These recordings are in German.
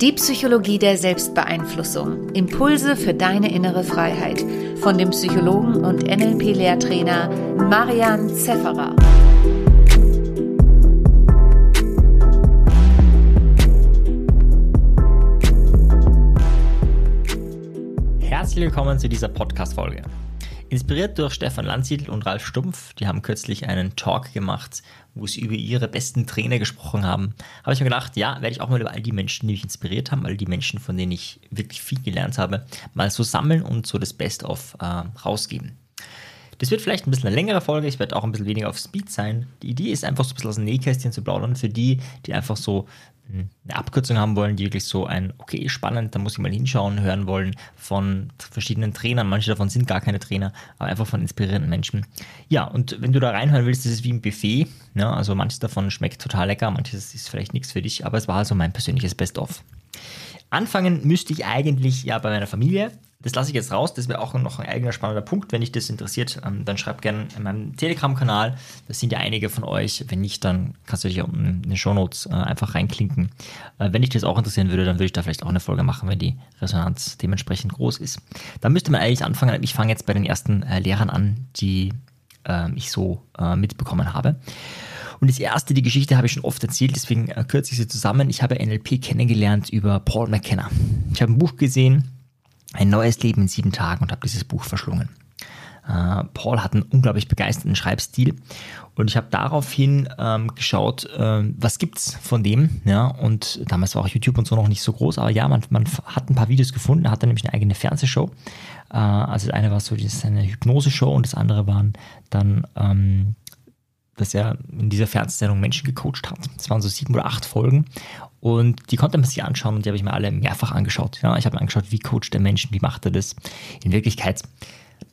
Die Psychologie der Selbstbeeinflussung. Impulse für deine innere Freiheit. Von dem Psychologen und NLP-Lehrtrainer Marian Zefferer. Herzlich willkommen zu dieser Podcast-Folge. Inspiriert durch Stefan Landsiedel und Ralf Stumpf, die haben kürzlich einen Talk gemacht, wo sie über ihre besten Trainer gesprochen haben, habe ich mir gedacht, ja, werde ich auch mal über all die Menschen, die mich inspiriert haben, all die Menschen, von denen ich wirklich viel gelernt habe, mal so sammeln und so das Best-of äh, rausgeben. Das wird vielleicht ein bisschen eine längere Folge, ich werde auch ein bisschen weniger auf Speed sein. Die Idee ist einfach so ein bisschen aus dem Nähkästchen zu plaudern für die, die einfach so eine Abkürzung haben wollen, die wirklich so ein, okay, spannend, da muss ich mal hinschauen, hören wollen von verschiedenen Trainern. Manche davon sind gar keine Trainer, aber einfach von inspirierenden Menschen. Ja, und wenn du da reinhören willst, ist wie ein Buffet. Ja, also manches davon schmeckt total lecker, manches ist vielleicht nichts für dich, aber es war also mein persönliches Best-of. Anfangen müsste ich eigentlich ja bei meiner Familie. Das lasse ich jetzt raus. Das wäre auch noch ein eigener spannender Punkt. Wenn dich das interessiert, ähm, dann schreib gerne in meinem Telegram-Kanal. Das sind ja einige von euch. Wenn nicht, dann kannst du dich unten in den Shownotes äh, einfach reinklinken. Äh, wenn dich das auch interessieren würde, dann würde ich da vielleicht auch eine Folge machen, wenn die Resonanz dementsprechend groß ist. Dann müsste man eigentlich anfangen. Ich fange jetzt bei den ersten äh, Lehrern an, die ähm, ich so mitbekommen habe. Und das erste, die Geschichte habe ich schon oft erzählt, deswegen kürze ich sie zusammen. Ich habe NLP kennengelernt über Paul McKenna. Ich habe ein Buch gesehen, ein neues Leben in sieben Tagen und habe dieses Buch verschlungen. Uh, Paul hat einen unglaublich begeisterten Schreibstil und ich habe daraufhin ähm, geschaut, äh, was gibt's von dem, ja, und damals war auch YouTube und so noch nicht so groß, aber ja, man, man hat ein paar Videos gefunden, er hatte nämlich eine eigene Fernsehshow, äh, also das eine war so eine Hypnose-Show und das andere waren dann ähm, dass er in dieser Fernsehsendung Menschen gecoacht hat. Das waren so sieben oder acht Folgen und die konnte man sich anschauen und die habe ich mir alle mehrfach angeschaut. Ja, ich habe mir angeschaut, wie coacht der Menschen, wie macht er das. In Wirklichkeit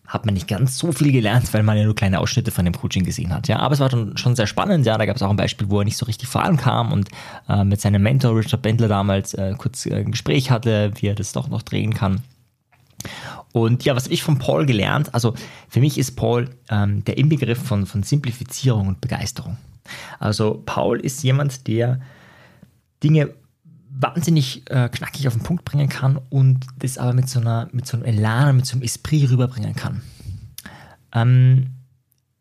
hat man nicht ganz so viel gelernt, weil man ja nur kleine Ausschnitte von dem Coaching gesehen hat. Ja, aber es war dann schon sehr spannend. Ja, da gab es auch ein Beispiel, wo er nicht so richtig vorankam und äh, mit seinem Mentor Richard Bendler damals äh, kurz äh, ein Gespräch hatte, wie er das doch noch drehen kann. Und ja, was habe ich von Paul gelernt? Also für mich ist Paul ähm, der Inbegriff von, von Simplifizierung und Begeisterung. Also Paul ist jemand, der Dinge wahnsinnig äh, knackig auf den Punkt bringen kann und das aber mit so, einer, mit so einem Elan, mit so einem Esprit rüberbringen kann. Ähm,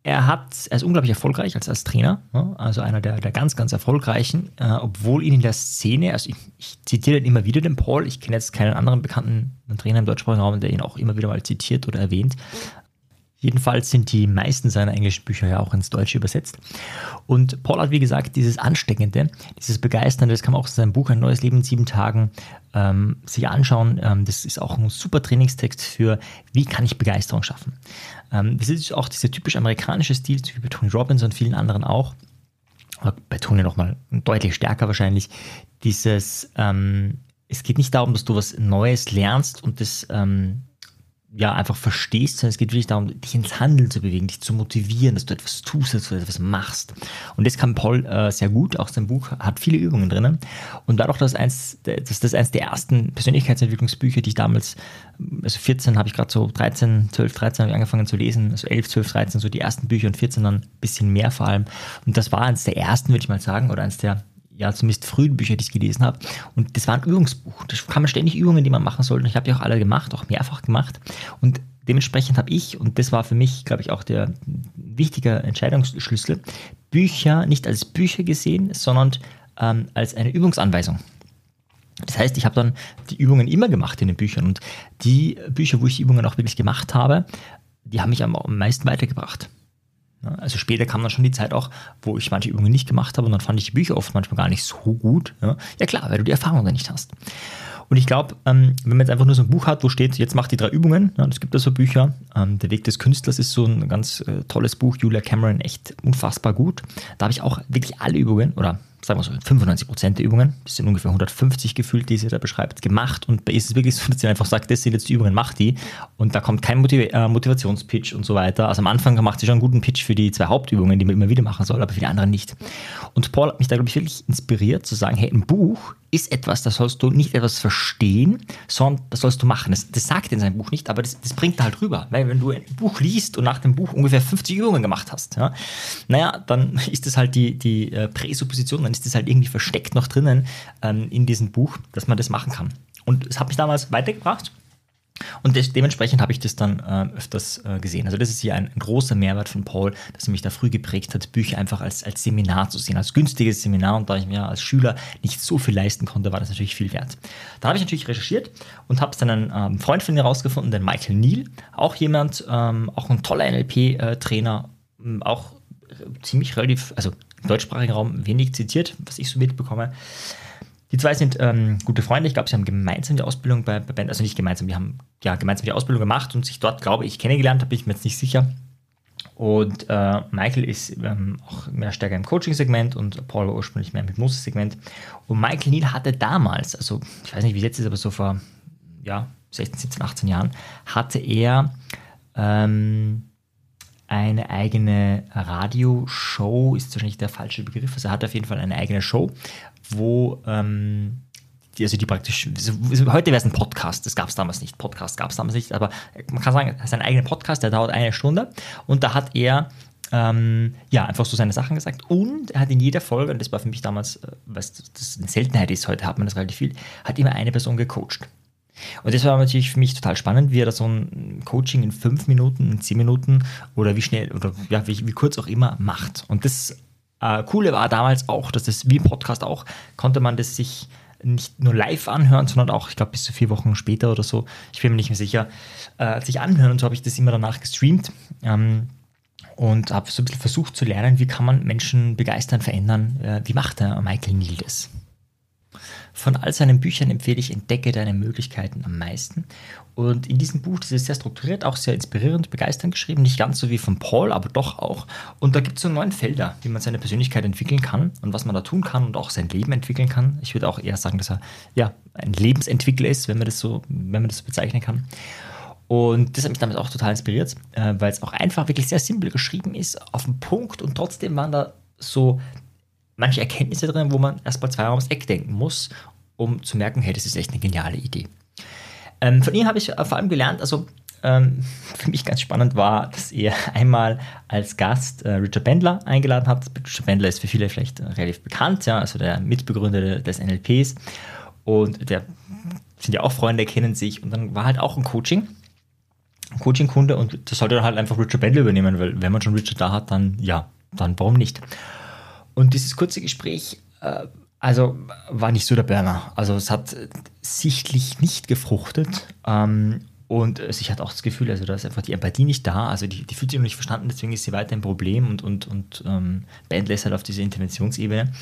er, hat, er ist unglaublich erfolgreich als, als Trainer, ne? also einer der, der ganz, ganz erfolgreichen, äh, obwohl ihn in der Szene, also ich, ich zitiere ihn immer wieder den Paul, ich kenne jetzt keinen anderen bekannten Trainer im deutschsprachigen Raum, der ihn auch immer wieder mal zitiert oder erwähnt. Jedenfalls sind die meisten seiner englischen Bücher ja auch ins Deutsche übersetzt. Und Paul hat, wie gesagt, dieses Ansteckende, dieses Begeisternde, das kann man auch in seinem Buch Ein neues Leben in sieben Tagen ähm, sich anschauen. Ähm, das ist auch ein super Trainingstext für, wie kann ich Begeisterung schaffen. Ähm, das ist auch dieser typisch amerikanische Stil, wie bei Tony Robbins und vielen anderen auch. Aber bei Tony nochmal deutlich stärker wahrscheinlich. Dieses, ähm, es geht nicht darum, dass du was Neues lernst und das ähm, ja, einfach verstehst, sondern es geht wirklich darum, dich ins Handeln zu bewegen, dich zu motivieren, dass du etwas tust, dass du etwas machst. Und das kann Paul äh, sehr gut, auch sein Buch hat viele Übungen drin. Und dadurch, dass, eins, dass das eins der ersten Persönlichkeitsentwicklungsbücher, die ich damals, also 14 habe ich gerade so 13, 12, 13 habe ich angefangen zu lesen, also 11, 12, 13 so die ersten Bücher und 14 dann ein bisschen mehr vor allem. Und das war eins der ersten, würde ich mal sagen, oder eins der ja, zumindest frühen Bücher, die ich gelesen habe. Und das war ein Übungsbuch. Da kann man ständig Übungen, die man machen sollte. Und ich habe die auch alle gemacht, auch mehrfach gemacht. Und dementsprechend habe ich, und das war für mich, glaube ich, auch der wichtige Entscheidungsschlüssel, Bücher nicht als Bücher gesehen, sondern ähm, als eine Übungsanweisung. Das heißt, ich habe dann die Übungen immer gemacht in den Büchern und die Bücher, wo ich die Übungen auch wirklich gemacht habe, die haben mich am meisten weitergebracht. Also später kam dann schon die Zeit auch, wo ich manche Übungen nicht gemacht habe und dann fand ich die Bücher oft manchmal gar nicht so gut. Ja, ja klar, weil du die Erfahrung dann nicht hast. Und ich glaube, ähm, wenn man jetzt einfach nur so ein Buch hat, wo steht, jetzt mach die drei Übungen, es gibt da so Bücher. Ähm, Der Weg des Künstlers ist so ein ganz äh, tolles Buch, Julia Cameron, echt unfassbar gut. Da habe ich auch wirklich alle Übungen oder sagen wir so, 95 Prozent der Übungen, das sind ungefähr 150 gefühlt, die sie da beschreibt, gemacht. Und ist es wirklich so, dass sie einfach sagt, das sind jetzt die Übungen, mach die. Und da kommt kein Motiv äh, Motivationspitch und so weiter. Also am Anfang macht sie schon einen guten Pitch für die zwei Hauptübungen, die man immer wieder machen soll, aber für die anderen nicht. Und Paul hat mich da, glaube ich, wirklich inspiriert zu sagen, hey, ein Buch ist etwas, das sollst du nicht etwas verstehen, sondern das sollst du machen. Das, das sagt er in seinem Buch nicht, aber das, das bringt er halt rüber. Weil wenn du ein Buch liest und nach dem Buch ungefähr 50 Übungen gemacht hast, ja, naja, dann ist das halt die, die äh, Präsupposition, dann ist das halt irgendwie versteckt noch drinnen ähm, in diesem Buch, dass man das machen kann. Und es hat mich damals weitergebracht und des, dementsprechend habe ich das dann äh, öfters äh, gesehen. Also das ist hier ein, ein, großer Mehrwert von Paul, dass er mich da früh geprägt hat, Bücher einfach als, als Seminar zu sehen, als günstiges Seminar. Und da ich mir als Schüler nicht so viel leisten konnte, war das natürlich viel wert. Da habe ich natürlich recherchiert und habe dann einen ähm, Freund von mir herausgefunden, den Michael Neal, auch jemand, ähm, auch ein toller NLP-Trainer, ähm, auch äh, ziemlich relativ, also im deutschsprachigen Raum wenig zitiert, was ich so mitbekomme. Die zwei sind ähm, gute Freunde. Ich glaube, sie haben gemeinsam die Ausbildung bei, bei Band, also nicht gemeinsam, die haben ja gemeinsam die Ausbildung gemacht und sich dort, glaube ich, kennengelernt, da bin ich mir jetzt nicht sicher. Und äh, Michael ist ähm, auch mehr stärker im Coaching-Segment und Paul war ursprünglich mehr im Hypnose-Segment. Und Michael Neal hatte damals, also ich weiß nicht, wie es jetzt ist, aber so vor ja, 16, 17, 18 Jahren, hatte er ähm, eine eigene Radioshow, ist wahrscheinlich der falsche Begriff, also er hatte auf jeden Fall eine eigene Show, wo ähm, die, also die praktisch, heute wäre es ein Podcast, das gab es damals nicht, Podcast gab es damals nicht, aber man kann sagen, er ist ein eigener Podcast, der dauert eine Stunde und da hat er ähm, ja, einfach so seine Sachen gesagt. Und er hat in jeder Folge, und das war für mich damals, äh, was das eine Seltenheit ist, heute hat man das relativ viel, hat immer eine Person gecoacht. Und das war natürlich für mich total spannend, wie er da so ein Coaching in fünf Minuten, in zehn Minuten oder wie schnell oder ja, wie, wie kurz auch immer macht. Und das äh, Coole war damals auch, dass das wie im Podcast auch, konnte man das sich nicht nur live anhören, sondern auch, ich glaube, bis zu vier Wochen später oder so, ich bin mir nicht mehr sicher, äh, sich anhören. Und so habe ich das immer danach gestreamt. Ähm, und habe so ein bisschen versucht zu lernen, wie kann man Menschen begeistern, verändern. Äh, wie macht der Michael Neal das? Von all seinen Büchern empfehle ich Entdecke deine Möglichkeiten am meisten. Und in diesem Buch, das ist sehr strukturiert, auch sehr inspirierend, begeisternd geschrieben, nicht ganz so wie von Paul, aber doch auch. Und da gibt es so neun Felder, wie man seine Persönlichkeit entwickeln kann und was man da tun kann und auch sein Leben entwickeln kann. Ich würde auch eher sagen, dass er ja ein Lebensentwickler ist, wenn man das so, wenn man das so bezeichnen kann. Und das hat mich damals auch total inspiriert, äh, weil es auch einfach wirklich sehr simpel geschrieben ist, auf den Punkt und trotzdem waren da so manche Erkenntnisse drin, wo man erst mal zweimal ums Eck denken muss, um zu merken, hey, das ist echt eine geniale Idee. Ähm, von ihm habe ich vor allem gelernt, also ähm, für mich ganz spannend war, dass er einmal als Gast äh, Richard Bendler eingeladen hat. Richard Bendler ist für viele vielleicht relativ bekannt, ja, also der Mitbegründer des NLPs. Und der sind ja auch Freunde, kennen sich. Und dann war halt auch ein Coaching. Coaching-Kunde und das sollte dann halt einfach Richard Bendler übernehmen, weil wenn man schon Richard da hat, dann ja, dann warum nicht? Und dieses kurze Gespräch, äh, also war nicht so der Burner. Also es hat sichtlich nicht gefruchtet. Ähm, und ich hatte auch das Gefühl, also da ist einfach die Empathie nicht da. Also die, die fühlt sich noch nicht verstanden, deswegen ist sie weiter ein Problem und, und, und ähm, Band lässt halt auf diese Interventionsebene.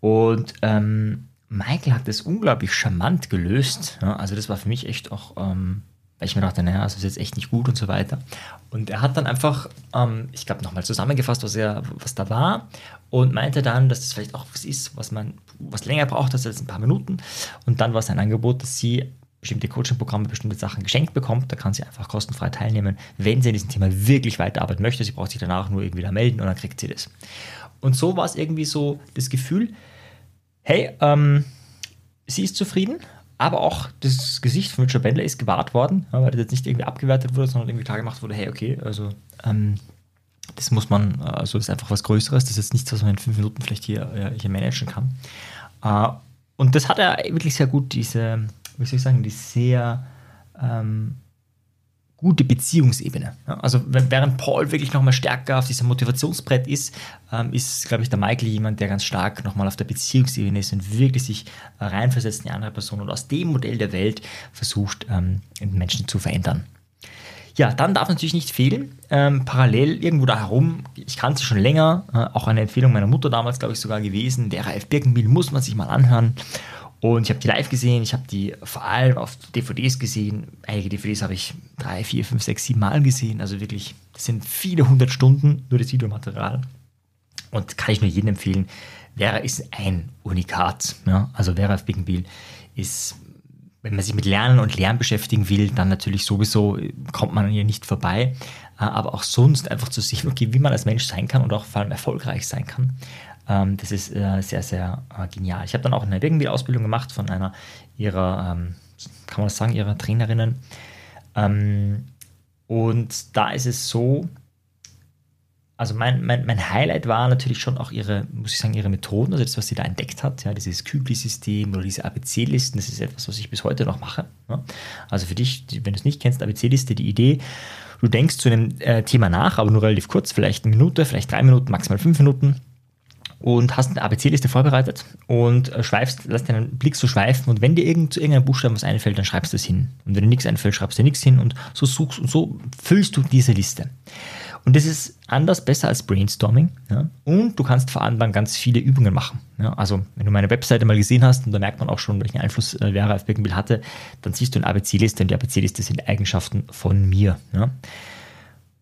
Und ähm, Michael hat das unglaublich charmant gelöst. Ja, also das war für mich echt auch ähm, weil ich mir dachte, naja, das ist jetzt echt nicht gut und so weiter. Und er hat dann einfach, ähm, ich glaube, nochmal zusammengefasst, was, er, was da war und meinte dann, dass das vielleicht auch was ist, was man was länger braucht als ein paar Minuten. Und dann war es ein Angebot, dass sie bestimmte Coaching-Programme, bestimmte Sachen geschenkt bekommt. Da kann sie einfach kostenfrei teilnehmen, wenn sie in diesem Thema wirklich weiterarbeiten möchte. Sie braucht sich danach nur irgendwie da melden und dann kriegt sie das. Und so war es irgendwie so das Gefühl, hey, ähm, sie ist zufrieden, aber auch das Gesicht von Richard Bendler ist gewahrt worden, weil das jetzt nicht irgendwie abgewertet wurde, sondern irgendwie klar gemacht wurde, hey, okay, also ähm, das muss man, also das ist einfach was Größeres, das ist jetzt nichts, was man in fünf Minuten vielleicht hier, hier managen kann. Äh, und das hat er wirklich sehr gut, diese, wie soll ich sagen, die sehr ähm, gute Beziehungsebene. Ja, also während Paul wirklich nochmal stärker auf diesem Motivationsbrett ist, ähm, ist, glaube ich, der Michael jemand, der ganz stark nochmal auf der Beziehungsebene ist und wirklich sich reinversetzt in die andere Person und aus dem Modell der Welt versucht, ähm, Menschen zu verändern. Ja, dann darf natürlich nicht fehlen, ähm, parallel irgendwo da herum, ich kannte schon länger, äh, auch eine Empfehlung meiner Mutter damals, glaube ich, sogar gewesen, der RAF Birkenbiel muss man sich mal anhören. Und ich habe die live gesehen, ich habe die vor allem auf DVDs gesehen. Einige DVDs habe ich drei, vier, fünf, sechs, sieben Mal gesehen. Also wirklich, das sind viele hundert Stunden nur das Videomaterial. Und kann ich nur jedem empfehlen. Vera ist ein Unikat. Ja? Also Vera auf Biggenbiel ist, wenn man sich mit Lernen und Lernen beschäftigen will, dann natürlich sowieso kommt man hier nicht vorbei. Äh, aber auch sonst einfach zu sehen, okay, wie man als Mensch sein kann und auch vor allem erfolgreich sein kann Ähm, das ist äh, sehr, sehr äh, genial. Ich habe dann auch eine Birkenbiel-Ausbildung gemacht von einer ihrer, ähm, kann man das sagen, ihrer Trainerinnen. Ähm, und da ist es so, also mein, mein, mein Highlight war natürlich schon auch ihre, muss ich sagen, ihre Methoden, also das, was sie da entdeckt hat, ja, dieses Kügli-System oder diese ABC-Listen, das ist etwas, was ich bis heute noch mache. Ja. Also für dich, wenn du es nicht kennst, ABC-Liste, die Idee, du denkst zu einem äh, Thema nach, aber nur relativ kurz, vielleicht eine Minute, vielleicht drei Minuten, maximal fünf Minuten und hast eine ABC-Liste vorbereitet und äh, schweifst, lass deinen Blick so schweifen und wenn dir irgend, zu irgendeinem Buchstaben was einfällt, dann schreibst du es hin. Und wenn dir nichts einfällt, schreibst du nichts hin und so suchst und so füllst du diese Liste. Und das ist anders, besser als Brainstorming. Ja? Und du kannst vor allem dann ganz viele Übungen machen. Ja? Also, wenn du meine Webseite mal gesehen hast, und da merkt man auch schon, welchen Einfluss äh, Vera auf Birkenbill hatte, dann siehst du eine ABC-Liste und die ABC-Liste sind Eigenschaften von mir. Ja?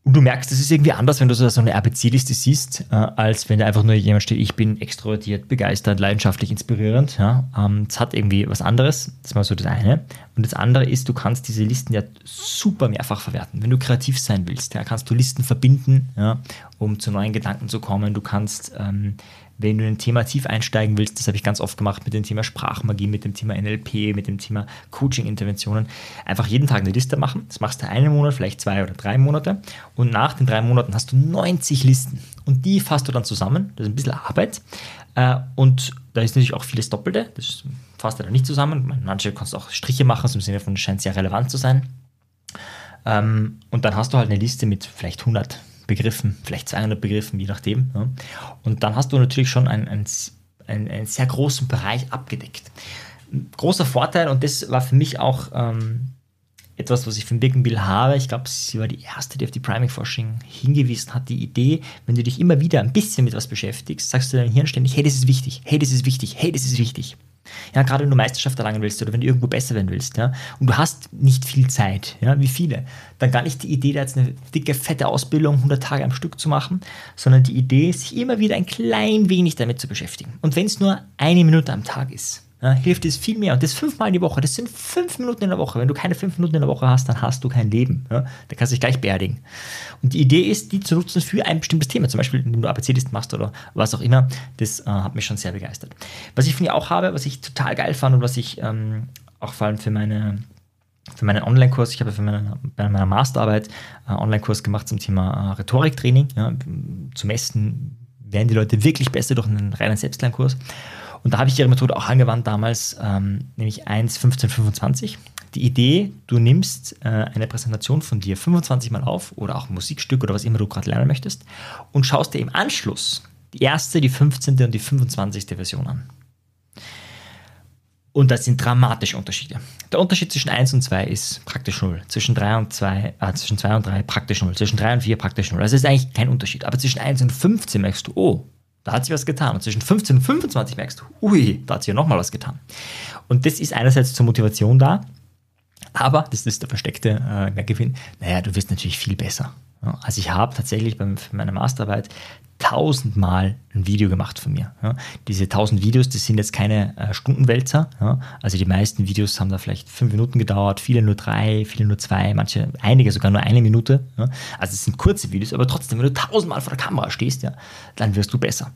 Und du merkst, es ist irgendwie anders, wenn du so eine RPC-Liste siehst, äh, als wenn da einfach nur jemand steht, ich bin extrovertiert, begeistert, leidenschaftlich, inspirierend. Ja, ähm, hat irgendwie was anderes. Das ist mal so das eine. Und das andere ist, du kannst diese Listen ja super mehrfach verwerten. Wenn du kreativ sein willst, ja, kannst du Listen verbinden, ja, um zu neuen Gedanken zu kommen. Du kannst ähm, wenn du in ein Thema tief einsteigen willst, das habe ich ganz oft gemacht mit dem Thema Sprachmagie, mit dem Thema NLP, mit dem Thema Coaching-Interventionen, einfach jeden Tag eine Liste machen. Das machst du einen Monat, vielleicht zwei oder drei Monate. Und nach den drei Monaten hast du 90 Listen. Und die fasst du dann zusammen. Das ist ein bisschen Arbeit. Äh, und da ist natürlich auch vieles Doppelte. Das fasst du dann nicht zusammen. Manche kannst du auch Striche machen, so im Sinne von, scheint sehr relevant zu sein. Ähm, und dann hast du halt eine Liste mit vielleicht 100 Begriffen, vielleicht 200 Begriffen, je nachdem. Ja. Und dann hast du natürlich schon einen, einen, einen, sehr großen Bereich abgedeckt. Großer Vorteil, und das war für mich auch ähm, etwas, was ich von Birkenbill habe. Ich glaube, sie war die erste, die auf die Priming-Forschung hingewiesen hat. Die Idee, wenn du dich immer wieder ein bisschen mit was beschäftigst, sagst du deinem Hirn ständig, hey, das ist wichtig, hey, das ist wichtig, hey, das ist wichtig. Ja, gerade wenn du Meisterschaft erlangen willst oder wenn du irgendwo besser werden willst, ja, und du hast nicht viel Zeit, ja, wie viele, dann gar nicht die Idee, da jetzt eine dicke, fette Ausbildung 100 Tage am Stück zu machen, sondern die Idee, sich immer wieder ein klein wenig damit zu beschäftigen. Und wenn es nur eine Minute am Tag ist, ja, hilft es viel mehr. Und das fünfmal in die Woche. Das sind fünf Minuten in der Woche. Wenn du keine fünf Minuten in der Woche hast, dann hast du kein Leben. Ja, da kannst du dich gleich beerdigen. Und die Idee ist, die zu nutzen für ein bestimmtes Thema. Zum Beispiel, indem du ABC-Listen machst oder was auch immer. Das äh, hat mich schon sehr begeistert. Was ich von ihr auch habe, was ich total geil fand und was ich ähm, auch vor allem für meine für meinen Online-Kurs, ich habe für meine, bei meiner Masterarbeit einen äh, Online-Kurs gemacht zum Thema äh, Rhetoriktraining, ja, zu messen, werden die Leute wirklich besser durch einen reinen Selbstlernkurs. Und da habe ich ihre Methode auch angewandt damals, ähm, nämlich 1, 15, 25. Die Idee, du nimmst äh, eine Präsentation von dir 25 Mal auf oder auch ein Musikstück oder was immer du gerade lernen möchtest und schaust dir im Anschluss die erste, die 15. und die 25. Version an. Und das sind dramatische Unterschiede. Der Unterschied zwischen 1 und 2 ist praktisch 0. Zwischen 3 und 2, äh, zwischen 2 und 3 praktisch 0. Zwischen 3 und 4 praktisch 0. Also ist eigentlich kein Unterschied. Aber zwischen 1 und 15 merkst du, oh, da hat sich was getan. Und zwischen 15 und 25 merkst du, ui, da hat sich ja nochmal was getan. Und das ist einerseits zur Motivation da, aber, das ist der versteckte äh, Mehrgewinn, naja, du wirst natürlich viel besser. Also ich habe tatsächlich bei meiner Masterarbeit tausendmal ein Video gemacht von mir. Ja. Diese tausend Videos, das sind jetzt keine äh, Stundenwälzer. Ja. Also die meisten Videos haben da vielleicht fünf Minuten gedauert, viele nur drei, viele nur zwei, manche, einige sogar nur eine Minute. Ja. Also es sind kurze Videos, aber trotzdem, wenn du tausendmal vor der Kamera stehst, dann wirst du besser.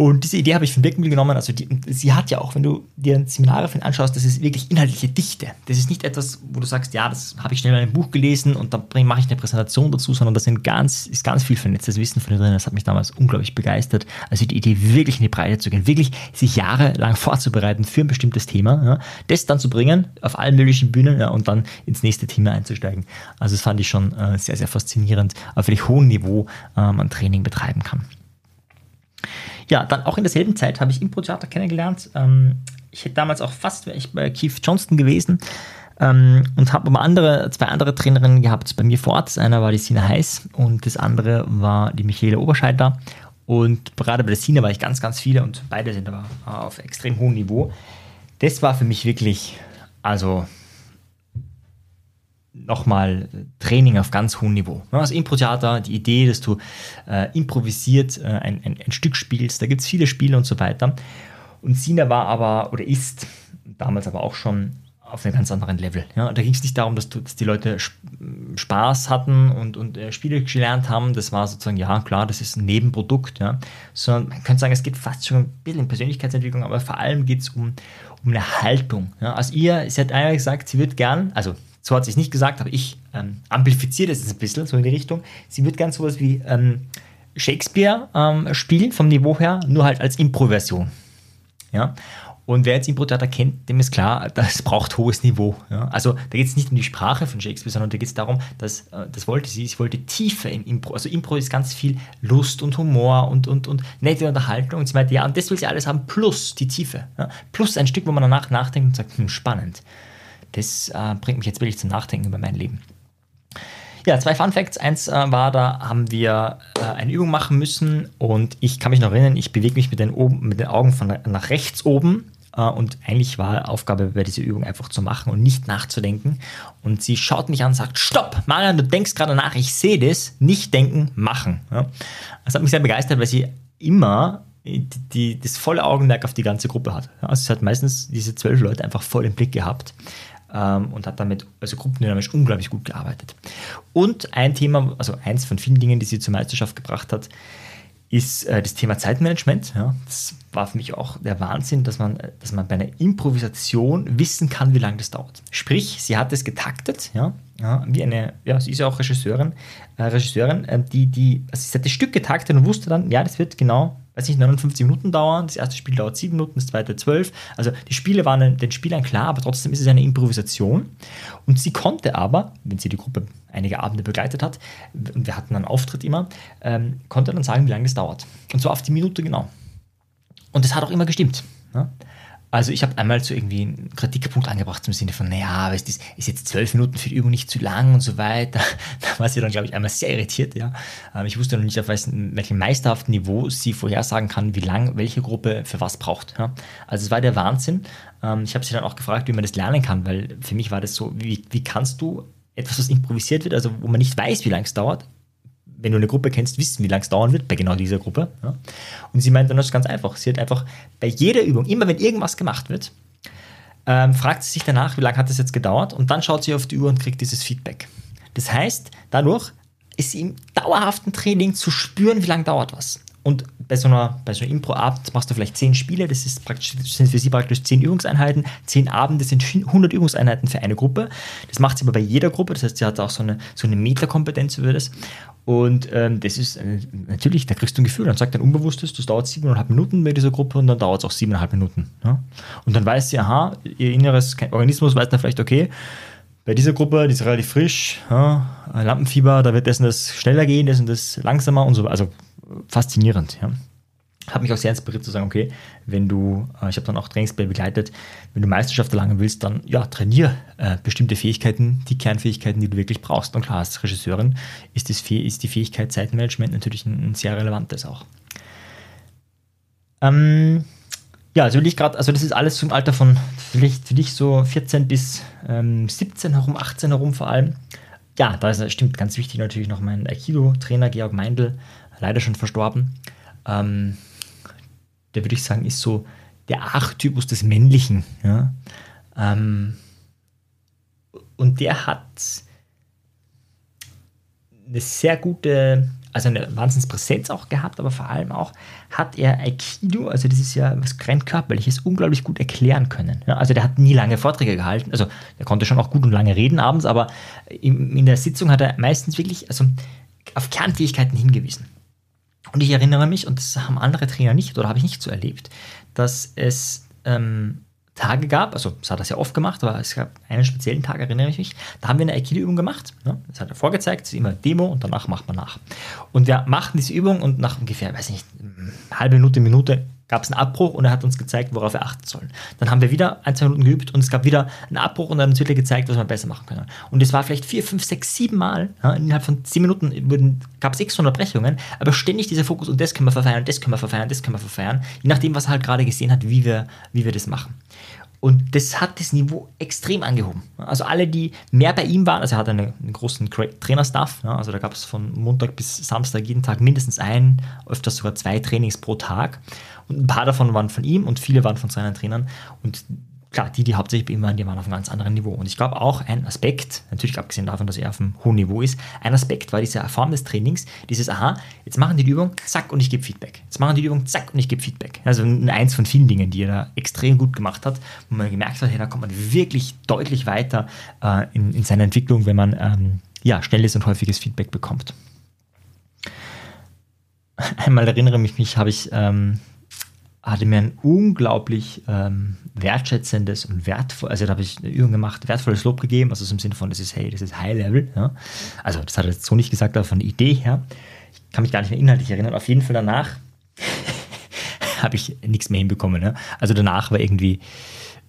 Und diese Idee habe ich von Birkenbill genommen. Also die, sie hat ja auch, wenn du dir Seminare von anschaust, das ist wirklich inhaltliche Dichte. Das ist nicht etwas, wo du sagst, ja, das habe ich schnell in einem Buch gelesen und dann mache ich eine Präsentation dazu, sondern das sind ganz, ist ganz viel vernetztes Wissen von drin. Das hat mich damals unglaublich begeistert. Also die Idee, wirklich in die Breite zu gehen, wirklich sich jahrelang vorzubereiten für ein bestimmtes Thema, ja, das dann zu bringen auf allen möglichen Bühnen ja, und dann ins nächste Thema einzusteigen. Also das fand ich schon äh, sehr, sehr faszinierend, auf welch hohem Niveau äh, man Training betreiben kann. Ja, dann auch in derselben Zeit habe ich Impro-Theater kennengelernt. Ähm, ich hätte damals auch fast ich bei Keith Johnston gewesen ähm, und habe aber andere, zwei andere Trainerinnen gehabt bei mir vor Ort. Das eine war die Sina Heiß und das andere war die Michaela Oberscheidler. Und gerade bei der Sina war ich ganz, ganz viele und beide sind aber auf extrem hohem Niveau. Das war für mich wirklich, also nochmal Training auf ganz hohem Niveau. Also Impro-Theater, die Idee, dass du äh, improvisiert äh, ein, ein, ein, Stück spielst, da gibt es viele Spiele und so weiter. Und Sina war aber oder ist damals aber auch schon auf einem ganz anderen Level. Ja, da ging es nicht darum, dass, dass, die Leute Spaß hatten und, und äh, Spiele gelernt haben. Das war sozusagen, ja klar, das ist ein Nebenprodukt. Ja. Sondern man könnte sagen, es geht fast schon ein bisschen in Persönlichkeitsentwicklung, aber vor allem geht es um, um eine Haltung. Ja. Also ihr, sie hat einmal gesagt, sie wird gern, also so hat sie es nicht gesagt, aber ich ähm, amplifiziere das ein bisschen, so in die Richtung. Sie wird gern sowas wie ähm, Shakespeare ähm, spielen, vom Niveau her, nur halt als Improversion. Ja. Und wer jetzt Impro-Theater kennt, dem ist klar, das braucht hohes Niveau. Ja? Also da geht es nicht um die Sprache von Shakespeare, sondern da geht es darum, dass, äh, das wollte sie, sie wollte Tiefe in Impro. Also Impro ist ganz viel Lust und Humor und, und, und nette Unterhaltung. Und sie meinte, ja, und das will sie alles haben, plus die Tiefe. Ja? Plus ein Stück, wo man danach nachdenkt und sagt, hm, spannend. Das äh, bringt mich jetzt wirklich zum Nachdenken über mein Leben. Ja, zwei Fun Facts. Eins äh, war, da haben wir äh, eine Übung machen müssen und ich kann mich noch erinnern, ich bewege mich mit den, oben, mit den Augen von nach rechts oben äh, und eigentlich war Aufgabe bei dieser Übung einfach zu machen und nicht nachzudenken. Und sie schaut mich an und sagt, stopp, Marian, du denkst gerade nach, ich sehe das, nicht denken, machen. Das hat mich sehr begeistert, weil sie immer die, die, das volle Augenmerk auf die ganze Gruppe hat. Also sie hat meistens diese zwölf Leute einfach voll im Blick gehabt ähm, und hat damit also gruppendynamisch unglaublich gut gearbeitet. Und ein Thema, also eins von vielen Dingen, die sie zur Meisterschaft gebracht hat, ist äh, das Thema Zeitmanagement. Ja. Das war für mich auch der Wahnsinn, dass man, dass man bei einer Improvisation wissen kann, wie lange das dauert. Sprich, sie hat es getaktet, ja, ja wie eine, ja, sie ist ja auch Regisseurin, äh, Regisseurin, äh, die, die, also sie hat das Stück getaktet und wusste dann, ja, das wird genau weiß nicht, 59 Minuten dauern. Das erste Spiel dauert 7 Minuten, das zweite 12. Also die Spiele waren den Spielern klar, aber trotzdem ist es eine Improvisation. Und sie konnte aber, wenn sie die Gruppe einige Abende begleitet hat, und wir hatten einen Auftritt immer, ähm, konnte dann sagen, wie lange das dauert. Und zwar auf die Minute genau. Und das hat auch immer gestimmt. Ne? Also ich habe einmal so irgendwie einen Kritikpunkt angebracht im Sinne von, naja, ist, ist jetzt zwölf Minuten für die Übung nicht zu lang und so weiter. Da war sie dann, glaube ich, einmal sehr irritiert, ja. Ähm, ich wusste noch nicht, auf welchem meisterhaften Niveau sie vorhersagen kann, wie lang welche Gruppe für was braucht. Ja. Also es war der Wahnsinn. Ähm, ich habe sie dann auch gefragt, wie man das lernen kann, weil für mich war das so, wie, wie kannst du etwas, was improvisiert wird, also wo man nicht weiß, wie lange es dauert, wenn du eine Gruppe kennst, wissen, wie lange es dauern wird, bei genau dieser Gruppe. Ja. Und sie meint dann, das ist ganz einfach. Sie hat einfach bei jeder Übung, immer wenn irgendwas gemacht wird, ähm, fragt sie sich danach, wie lange hat das jetzt gedauert und dann schaut sie auf die Uhr und kriegt dieses Feedback. Das heißt, dadurch ist sie im dauerhaften Training zu spüren, wie lange dauert was. Und bei so einer, bei so einer Impro-Abend machst du vielleicht zehn Spiele, das ist praktisch, sind für sie praktisch zehn Übungseinheiten. Zehn Abende sind 100 Übungseinheiten für eine Gruppe. Das macht sie aber bei jeder Gruppe, das heißt, sie hat auch so eine, so eine Metakompetenz über das. Und ähm, das ist äh, natürlich, da kriegst du ein Gefühl, dann sagt dein Unbewusstes, das dauert siebeneinhalb Minuten bei dieser Gruppe und dann dauert es auch siebeneinhalb Minuten. Ja? Und dann weiß sie, aha, ihr inneres Organismus weiß dann vielleicht, okay, bei dieser Gruppe, die ist relativ frisch, ja, Lampenfieber, da wird und das schneller gehen, das und das langsamer und so. Also faszinierend. Ja hat mich auch sehr inspiriert zu sagen, okay, wenn du, äh, ich habe dann auch Trainingspläne begleitet, wenn du Meisterschaft erlangen willst, dann ja, trainier äh, bestimmte Fähigkeiten, die Kernfähigkeiten, die du wirklich brauchst. Und klar, als Regisseurin ist, das, ist die Fähigkeit Zeitmanagement natürlich ein, ein sehr relevantes auch. Ähm, ja, also will ich gerade, also das ist alles zum Alter von vielleicht für dich so 14 bis ähm, 17 herum, 18 herum vor allem. Ja, da ist, stimmt ganz wichtig natürlich noch mein Aikido-Trainer Georg Meindl, leider schon verstorben. Ähm, der würde ich sagen, ist so der Archetypus des Männlichen. Ja? Ähm, und der hat eine sehr gute, also eine Wahnsinnspräsenz auch gehabt, aber vor allem auch hat er Aikido, also das ist ja was rein körperliches, unglaublich gut erklären können. Ja? Also der hat nie lange Vorträge gehalten, also der konnte schon auch gut und lange reden abends, aber in, in der Sitzung hat er meistens wirklich also auf Kernfähigkeiten hingewiesen. Und ich erinnere mich, und das haben andere Trainer nicht oder habe ich nicht so erlebt, dass es ähm, Tage gab, also das hat er sehr oft gemacht, aber es gab einen speziellen Tag, erinnere ich mich, da haben wir eine Aikido-Übung gemacht. Ne? Das hat er vorgezeigt, das ist immer Demo und danach macht man nach. Und wir machten diese Übung und nach ungefähr, weiß nicht, halbe Minute, Minute gab es einen Abbruch und er hat uns gezeigt, worauf wir achten sollen. Dann haben wir wieder ein, zwei Minuten geübt und es gab wieder einen Abbruch und er hat uns wieder gezeigt, was wir besser machen können. Und es war vielleicht vier, fünf, sechs, sieben Mal, ja, innerhalb von zehn Minuten gab es x Unterbrechungen, aber ständig dieser Fokus und das können wir verfeinern, das können wir verfeinern, das können wir verfeinern, je nachdem, was er halt gerade gesehen hat, wie wir, wie wir das machen. Und das hat das Niveau extrem angehoben. Also alle, die mehr bei ihm waren, also er hat einen, einen großen Trainerstaff, ja, also da gab es von Montag bis Samstag jeden Tag mindestens ein, öfters sogar zwei Trainings pro Tag. Und ein paar davon waren von ihm und viele waren von seinen Trainern. Und klar, die, die hauptsächlich bei ihm waren, die waren auf einem ganz anderen Niveau. Und ich glaube auch ein Aspekt, natürlich abgesehen davon, dass er auf einem hohen Niveau ist, ein Aspekt war diese Form des Trainings, dieses, aha, jetzt machen die die Übung, zack, und ich gebe Feedback. Jetzt machen die die Übung, zack, und ich gebe Feedback. Also eins von vielen Dingen, die er da extrem gut gemacht hat, wo man gemerkt hat, hey, da kommt man wirklich deutlich weiter äh, in, in seiner Entwicklung, wenn man ähm, ja, schnelles und häufiges Feedback bekommt. Einmal erinnere mich, mich habe ich ähm, hatte mir ein unglaublich ähm, wertschätzendes und wertvoll, also da habe ich eine Übung gemacht, wertvolles Lob gegeben, also im Sinne von, das ist, hey, das ist High Level. Ja? Also das hat er jetzt so nicht gesagt, aber von der Idee her, ich kann mich gar nicht mehr inhaltlich erinnern, auf jeden Fall danach habe ich nichts mehr hinbekommen. Ja? Also danach war irgendwie,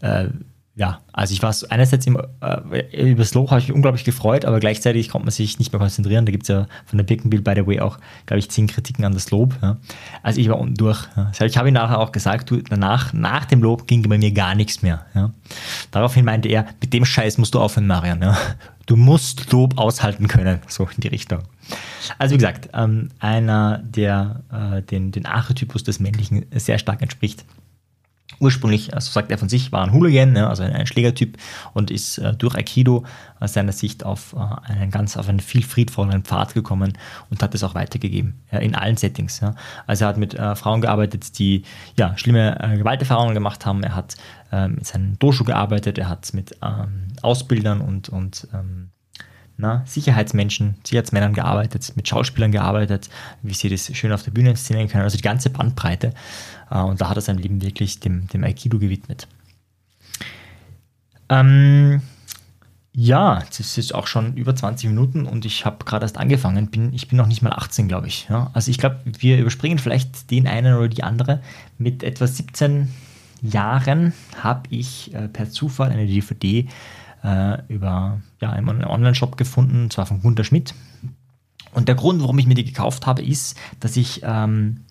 äh, ja, also ich war einerseits im, äh, über das Loch habe ich mich unglaublich gefreut, aber gleichzeitig konnte man sich nicht mehr konzentrieren. Da gibt es ja von der Birkenbild, by the way, auch, glaube ich, zehn Kritiken an das Lob. Ja. Also ich war unten durch. Ja. Ich habe ihm nachher auch gesagt, du, danach, nach dem Lob ging bei mir gar nichts mehr. Ja. Daraufhin meinte er, mit dem Scheiß musst du aufhören, Marian. Ja. Du musst Lob aushalten können, so in die Richtung. Also wie gesagt, ähm, einer, der äh, den, den Archetypus des Männlichen sehr stark entspricht ursprünglich, also sagt er von sich, war ein Hooligan, ne, also ein Schlägertyp und ist äh, durch Aikido aus seiner Sicht auf äh, einen ganz, auf einen viel friedvolleren Pfad gekommen und hat es auch weitergegeben, ja, in allen Settings. Ja. Also er hat mit äh, Frauen gearbeitet, die ja, schlimme äh, Gewalterfahrungen gemacht haben, er hat ähm, mit seinem Dojo gearbeitet, er hat mit ähm, Ausbildern und, und ähm, na, Sicherheitsmenschen, Sicherheitsmännern gearbeitet, mit Schauspielern gearbeitet, wie sie das schön auf der Bühne inszenieren können, also die ganze Bandbreite. Äh, und da hat er sein Leben wirklich dem, dem Aikido gewidmet. Ähm, ja, es ist auch schon über 20 Minuten und ich habe gerade erst angefangen. Bin, ich bin noch nicht mal 18, glaube ich. Ja, also ich glaube, wir überspringen vielleicht den einen oder die andere. Mit etwa 17 Jahren habe ich äh, per Zufall eine DVD äh, über ja, einen Online-Shop gefunden, und zwar von Gunter Schmidt. Und der Grund, warum ich mir die gekauft habe, ist, dass ich ähm,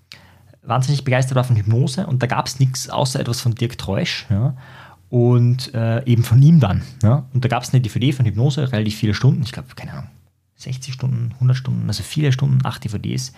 wahnsinnig begeistert war von Hypnose und da gab es nichts außer etwas von Dirk Treusch. Ja, und äh, eben von ihm dann. Ja. Und da gab es eine DVD von Hypnose, relativ viele Stunden, ich glaube, keine Ahnung, 60 Stunden, 100 Stunden, also viele Stunden, acht DVDs,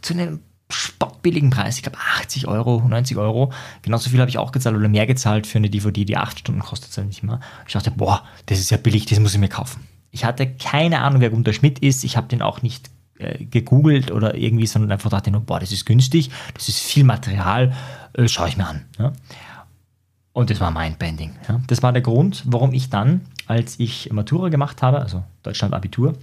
zu einem spottbilligen Preis, ich glaube 80 Euro, 90 Euro. Genauso viel habe ich auch gezahlt oder mehr gezahlt für eine DVD, die 8 Stunden kostet es nicht mehr. Ich dachte, boah, das ist ja billig, das muss ich mir kaufen. Ich hatte keine Ahnung, wer Gunter Schmidt ist. Ich habe den auch nicht äh, gegoogelt oder irgendwie, sondern einfach dachte nur, boah, das ist günstig, das ist viel Material, äh, schaue ich mir an. Ja. Und das war Mindbending. Ja. Das war der Grund, warum ich dann, als ich Matura gemacht habe, also Deutschland Abitur,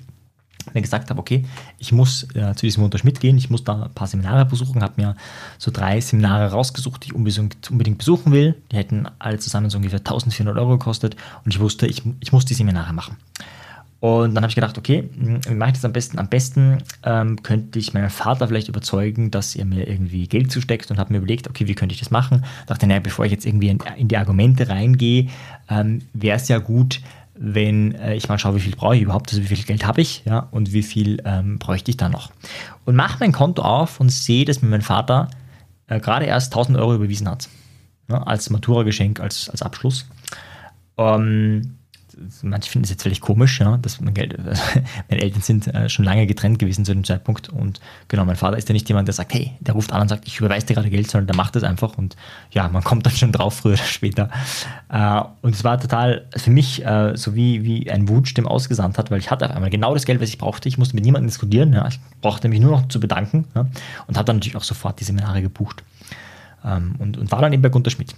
mir gesagt habe, okay, ich muss äh, zu diesem Unterschmidt gehen, ich muss da ein paar Seminare besuchen, habe mir so drei Seminare rausgesucht, die ich unbedingt, unbedingt besuchen will. Die hätten alle zusammen so ungefähr 1400 Euro gekostet und ich wusste, ich, ich muss die Seminare machen. Und dann habe ich gedacht, okay, wie mache ich das am besten? Am besten ähm, könnte ich meinen Vater vielleicht überzeugen, dass er mir irgendwie Geld zusteckt und habe mir überlegt, okay, wie könnte ich das machen? Dachte, naja, bevor ich jetzt irgendwie in, in die Argumente reingehe, ähm, wäre es ja gut, wenn äh, ich mal schaue, wie viel brauche ich überhaupt, also wie viel Geld habe ich, ja, und wie viel ähm, bräuchte ich da noch. Und mache mein Konto auf und sehe, dass mir mein Vater äh, gerade erst 1000 Euro überwiesen hat, ne, als Matura-Geschenk, als, als Abschluss. Ähm, manche finden es jetzt völlig komisch, ja, dass mein Geld, also meine Eltern sind äh, schon lange getrennt gewesen zu dem Zeitpunkt und genau, mein Vater ist ja nicht jemand, der sagt, hey, der ruft an und sagt, ich überweise dir gerade Geld, sondern der macht das einfach und ja, man kommt dann schon drauf, früher oder später. Äh, und es war total für mich äh, so wie, wie ein Wunsch, dem ausgesandt hat, weil ich hatte auf einmal genau das Geld, was ich brauchte. Ich musste mit niemandem diskutieren, ja, ich brauchte mich nur noch zu bedanken ja, und habe dann natürlich auch sofort die Seminare gebucht ähm, und, und war dann eben bei Gunther Schmidt.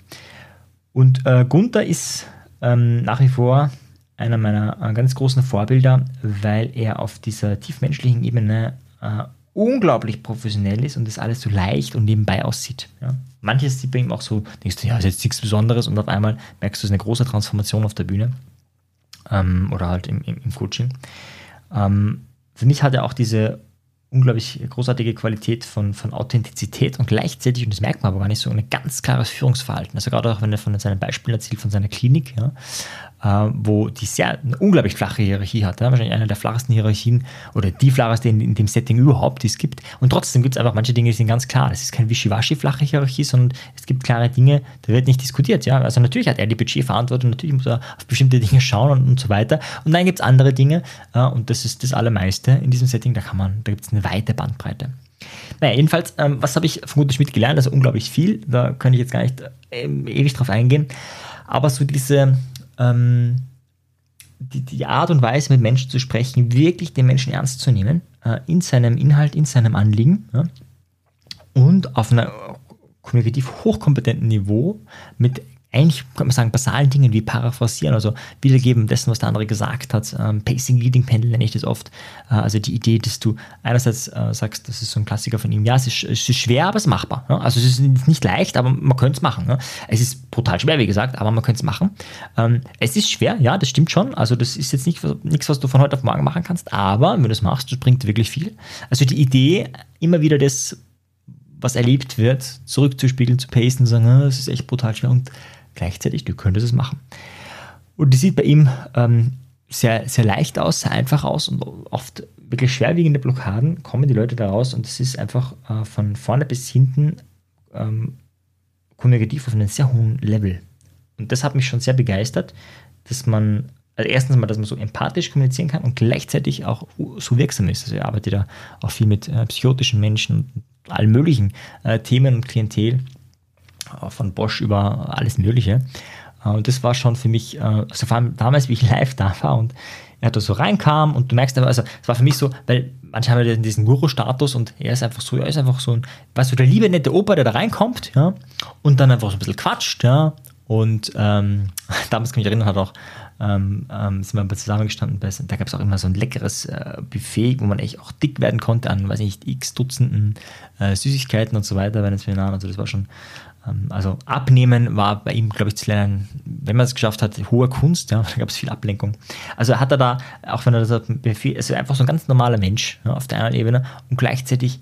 Und äh, Gunther ist ähm, nach wie vor einer meiner äh, ganz großen Vorbilder, weil er auf dieser tiefmenschlichen Ebene äh, unglaublich professionell ist und das alles so leicht und nebenbei aussieht. Ja. Manches sieht bei ihm auch so, denkst du, ja, ist jetzt nichts Besonderes und auf einmal merkst du, es ist eine große Transformation auf der Bühne ähm, oder halt im, im, im Coaching. Ähm, für mich hat er auch diese unglaublich großartige Qualität von, von Authentizität und gleichzeitig, und das merkt man aber gar nicht so, ein ganz klares Führungsverhalten. Also gerade auch, wenn er von seinen Beispielen erzählt, von seiner Klinik, ja, wo die sehr eine unglaublich flache Hierarchie hat. Ja? Wahrscheinlich eine der flachesten Hierarchien oder die flacheste in, in dem Setting überhaupt, die es gibt. Und trotzdem gibt es einfach manche Dinge, die sind ganz klar. Das ist kein wischiwaschi flache Hierarchie, sondern es gibt klare Dinge, da wird nicht diskutiert. Ja? Also natürlich hat er die Budgetverantwortung, natürlich muss er auf bestimmte Dinge schauen und, und so weiter. Und dann gibt es andere Dinge, äh, und das ist das Allermeiste in diesem Setting, da kann man, da gibt es eine weite Bandbreite. Naja, jedenfalls, ähm, was habe ich von Guter Schmidt gelernt? Also unglaublich viel, da kann ich jetzt gar nicht äh, ewig drauf eingehen. aber so diese, ähm, die, die Art und Weise, mit Menschen zu sprechen, wirklich den Menschen ernst zu nehmen, äh, in seinem Inhalt, in seinem Anliegen ja, und auf einer kommunikativ hochkompetenten Niveau mit eigentlich, kann man sagen, basalen Dingen wie paraphrasieren, also Wiedergeben dessen, was der andere gesagt hat. Ähm, Pacing, Leading, Pendel nenne ich das oft. Äh, also die Idee, dass du einerseits äh, sagst, das ist so ein Klassiker von ihm, ja, es ist, es ist schwer, aber es ist machbar. Ja? Also es ist nicht leicht, aber man könnte es machen. Ja? Es ist brutal schwer, wie gesagt, aber man könnte es machen. Ähm, es ist schwer, ja, das stimmt schon. Also das ist jetzt nicht, nichts, was du von heute auf morgen machen kannst, aber wenn du es machst, das bringt wirklich viel. Also die Idee, immer wieder das, was erlebt wird, zurückzuspiegeln, zu pacen, zu sagen, ah, das ist echt brutal schwer und gleichzeitig, du könntest es machen. Und die sieht bei ihm ähm, sehr, sehr leicht aus, sehr einfach aus und oft wirklich schwerwiegende Blockaden kommen die Leute da raus und es ist einfach äh, von vorne bis hinten ähm, kommunikativ auf einem sehr hohen Level. Und das hat mich schon sehr begeistert, dass man, also erstens mal, dass man so empathisch kommunizieren kann und gleichzeitig auch so wirksam ist. Also er arbeitet da auch viel mit äh, psychotischen Menschen und allen möglichen äh, Themen und Klientel von Bosch über alles Mögliche. Äh, und das war schon für mich, äh, also vor allem damals, wie ich live da war und er da so reinkam und du merkst aber, also es war für mich so, weil manche haben ja diesen Guru-Status und er ist einfach so, er ist einfach so ein, weißt du, der liebe nette Opa, der da reinkommt, ja, und dann einfach so ein bisschen quatscht, ja, und ähm, damals kann ich mich erinnern, hat auch, ähm, ähm, sind wir zusammengestanden, da gab es auch immer so ein leckeres äh, Buffet, wo man echt auch dick werden konnte an, weiß nicht, x Dutzenden äh, Süßigkeiten und so weiter, wenn es mir nahe, also das war schon ähm, also abnehmen war bei ihm, glaube ich, zu lernen, wenn man es geschafft hat, hohe Kunst, ja, da gab es viel Ablenkung. Also hat er da, auch wenn er das Befehl, also einfach so ein ganz normaler Mensch ja, auf der einen Ebene und gleichzeitig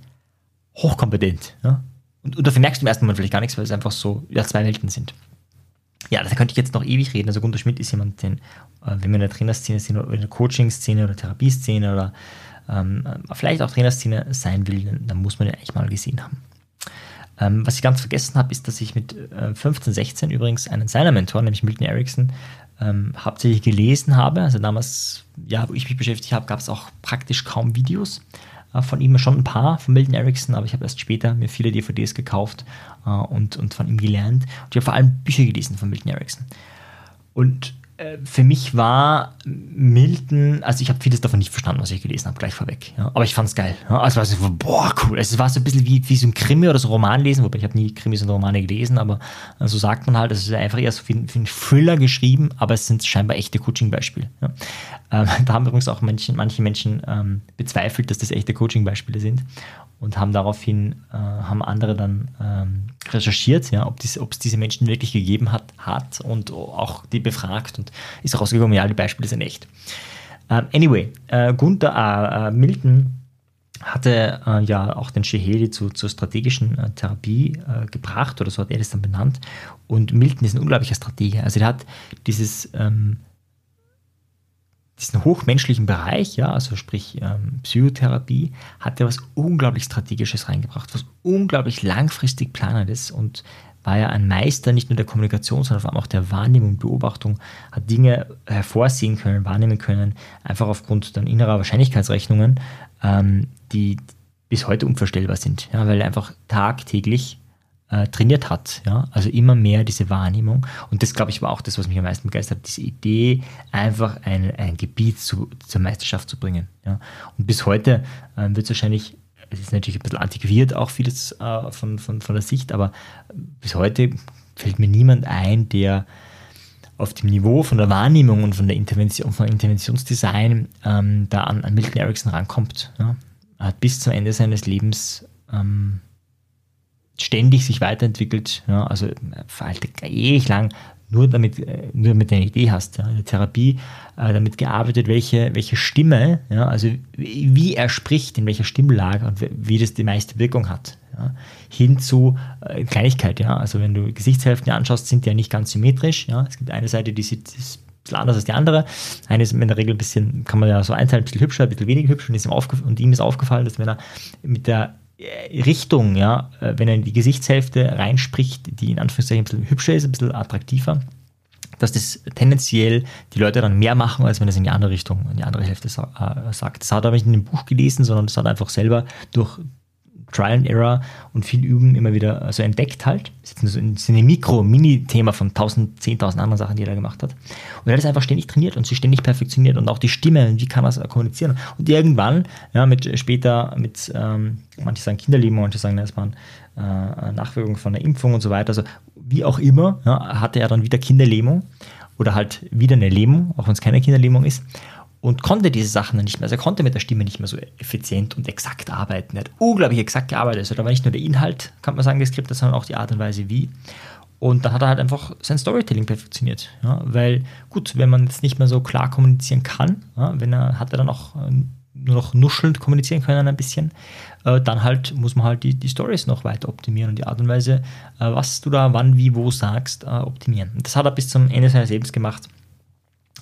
hochkompetent. Ja. Und, und dafür merkst du im ersten Moment vielleicht gar nichts, weil es einfach so ja, zwei Welten sind. Ja, da könnte ich jetzt noch ewig reden. Also Gunter Schmidt ist jemand, den, äh, wenn wir in der Trainerszene sind oder in der Coaching-Szene oder Therapieszene oder ähm, vielleicht auch Trainerszene sein will, dann, dann muss man den eigentlich mal gesehen haben. Ähm, was ich ganz vergessen habe, ist, dass ich mit äh, 15, 16 übrigens einen seiner Mentoren, nämlich Milton Erickson, ähm, hauptsächlich gelesen habe. Also damals, ja, wo ich mich beschäftigt habe, gab es auch praktisch kaum Videos äh, von ihm, schon ein paar von Milton Erickson, aber ich habe erst später mir viele DVDs gekauft äh, und, und von ihm gelernt. Und ich habe vor allem Bücher gelesen von Milton Erickson. Und äh, für mich war Milton, also ich habe vieles davon nicht verstanden, was ich gelesen habe, gleich vorweg. Ja. Aber ich fand es geil. Ja. Also war so, boah, cool. Also es war so ein bisschen wie, wie so ein Krimi oder so ein Roman lesen, wobei ich habe nie Krimis und Romane gelesen, aber so also sagt man halt, es ist einfach eher so für, für einen Thriller geschrieben, aber es sind scheinbar echte Coaching-Beispiele. Ja. Ähm, da haben übrigens auch manche, manche Menschen ähm, bezweifelt, dass das echte Coaching-Beispiele sind und haben daraufhin, äh, haben andere dann ähm, recherchiert, ja, ob es diese Menschen wirklich gegeben hat, hat und auch die befragt und ist rausgekommen, ja, die Beispiele sind echt. Ähm, anyway, äh, Gunther, äh, äh Milton hatte äh, ja auch den Shehedi zu, zur strategischen äh, Therapie gebracht oder so hat er das dann benannt und Milton ist ein unglaublicher Stratege, also der hat dieses ähm, diesen hochmenschlichen Bereich, ja, also sprich ähm, Psychotherapie, hat er was unglaublich Strategisches reingebracht, was unglaublich langfristig planendes und war ja ein Meister nicht nur der Kommunikation, sondern vor allem auch der Wahrnehmung und Beobachtung, hat Dinge hervorsehen können, wahrnehmen können, einfach aufgrund dann innerer Wahrscheinlichkeitsrechnungen, ähm, die bis heute unvorstellbar sind, ja, weil er einfach tagtäglich äh, trainiert hat. Ja? Also immer mehr diese Wahrnehmung. Und das, glaube ich, war auch das, was mich am meisten begeistert hat, diese Idee, einfach ein, ein Gebiet zu, zur Meisterschaft zu bringen. Ja? Und bis heute äh, wird es wahrscheinlich, es ist natürlich ein bisschen antiquiert, auch vieles äh, von, von, von der Sicht, aber bis heute fällt mir niemand ein, der auf dem Niveau von der Wahrnehmung und von der Intervention, von Interventionsdesign ähm, da an, an Milton Erickson rankommt. Ja? Er hat bis zum Ende seines Lebens ähm, ständig sich weiterentwickelt, ja, also veraltet ewig lang, nur damit, äh, nur damit eine Idee hast. Ja, in der Therapie äh, damit gearbeitet, welche, welche Stimme, ja, also wie er spricht, in welcher Stimmlage und wie das die meiste Wirkung hat. Ja, hin zu äh, Kleinigkeit, ja. Also wenn du Gesichtshälften anschaust, sind die ja nicht ganz symmetrisch. Ja. Es gibt eine Seite, die sieht ein bisschen anders als die andere. Eine ist in der Regel ein bisschen, kann man ja so einteilen, ein bisschen hübscher, ein bisschen weniger hübsch und, ist ihm, und ihm ist aufgefallen, dass wenn er mit der äh, Richtung, ja, äh, wenn er in die Gesichtshälfte reinspricht, die in Anführungszeichen ein bisschen hübscher ist, ein bisschen attraktiver, dass das tendenziell die Leute dann mehr machen, als wenn es in die andere Richtung, in die andere Hälfte äh, sagt. Das hat er nicht in dem Buch gelesen, sondern das hat er einfach selber durch Trial and Error und viel Üben immer wieder also entdeckt halt. Das ist ein, so ein Mikro-Mini-Thema von 1000, 10.000 anderen Sachen, die er da gemacht hat. Und er hat es einfach ständig trainiert und sie ständig perfektioniert und auch die Stimme, wie kann er es kommunizieren. Und irgendwann, ja, mit später, mit, ähm, manche sagen Kinderleben, manche sagen, das waren äh, Nachwirkungen von der Impfung und so weiter. Also wie auch immer, ja, hatte er dann wieder Kinderlähmung oder halt wieder eine Lähmung, auch wenn es keine Kinderlähmung ist und konnte diese Sachen dann nicht mehr. Also er konnte mit der Stimme nicht mehr so effizient und exakt arbeiten. Er hat unglaublich exakt gearbeitet. Also da war nicht nur der Inhalt, kann man sagen, des Skriptes, sondern auch die Art und Weise, wie. Und dann hat er halt einfach sein Storytelling perfektioniert. Ja, weil, gut, wenn man jetzt nicht mehr so klar kommunizieren kann, ja, wenn er, hat er dann auch äh, nur noch nuschelnd kommunizieren können ein bisschen, äh, dann halt muss man halt die, die Stories noch weiter optimieren und die Art und Weise, äh, was du da wann, wie, wo sagst, äh, optimieren. Das hat er bis zum Ende seines Lebens gemacht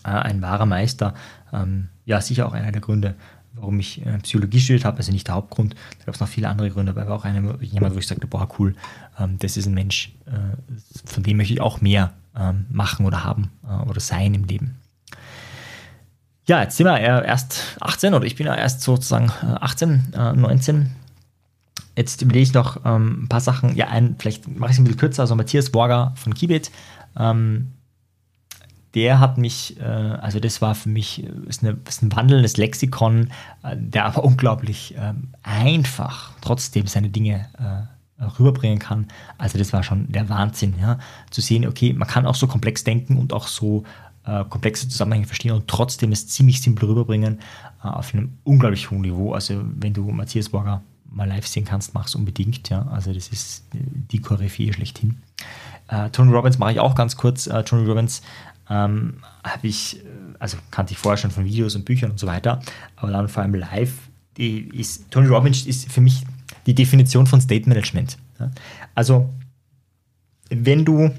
äh, ein wahrer Meister. Ähm, ja, sicher auch einer der Gründe, warum ich äh, Psychologie studiert habe, also nicht der Hauptgrund. Da gab es noch viele andere Gründe, aber er war auch eine, jemand, wo ich sagte, boah, cool, ähm, das ist ein Mensch, äh, von dem möchte ich auch mehr ähm, machen oder haben äh, oder sein im Leben. Ja, jetzt sind wir erst 18 oder ich bin ja erst sozusagen 18, äh, 19. Jetzt überlege ich noch ähm, ein paar Sachen. Ja, ein, vielleicht mache ich es ein bisschen kürzer. Also Matthias Borger von Kibet, ähm, der hat mich, äh, also das war für mich äh, ist, eine, ist ein wandelndes Lexikon, äh, der aber unglaublich ähm, einfach trotzdem seine Dinge rüberbringen kann. Also das war schon der Wahnsinn, ja, zu sehen, okay, man kann auch so komplex denken und auch so komplexe Zusammenhänge verstehen und trotzdem es ziemlich simpel rüberbringen auf einem unglaublich hohen Niveau. Also wenn du Matthias Borger mal live sehen kannst, mach es unbedingt, ja. Also das ist die Koryphäe schlechthin. Äh, Tony Robbins mache ich auch ganz kurz. Äh, Tony Robbins ähm, habe ich, äh, also kannte ich vorher schon von Videos und Büchern und so weiter, aber dann vor allem live, ist, Tony Robbins ist für mich die Definition von State Management. Also, wenn du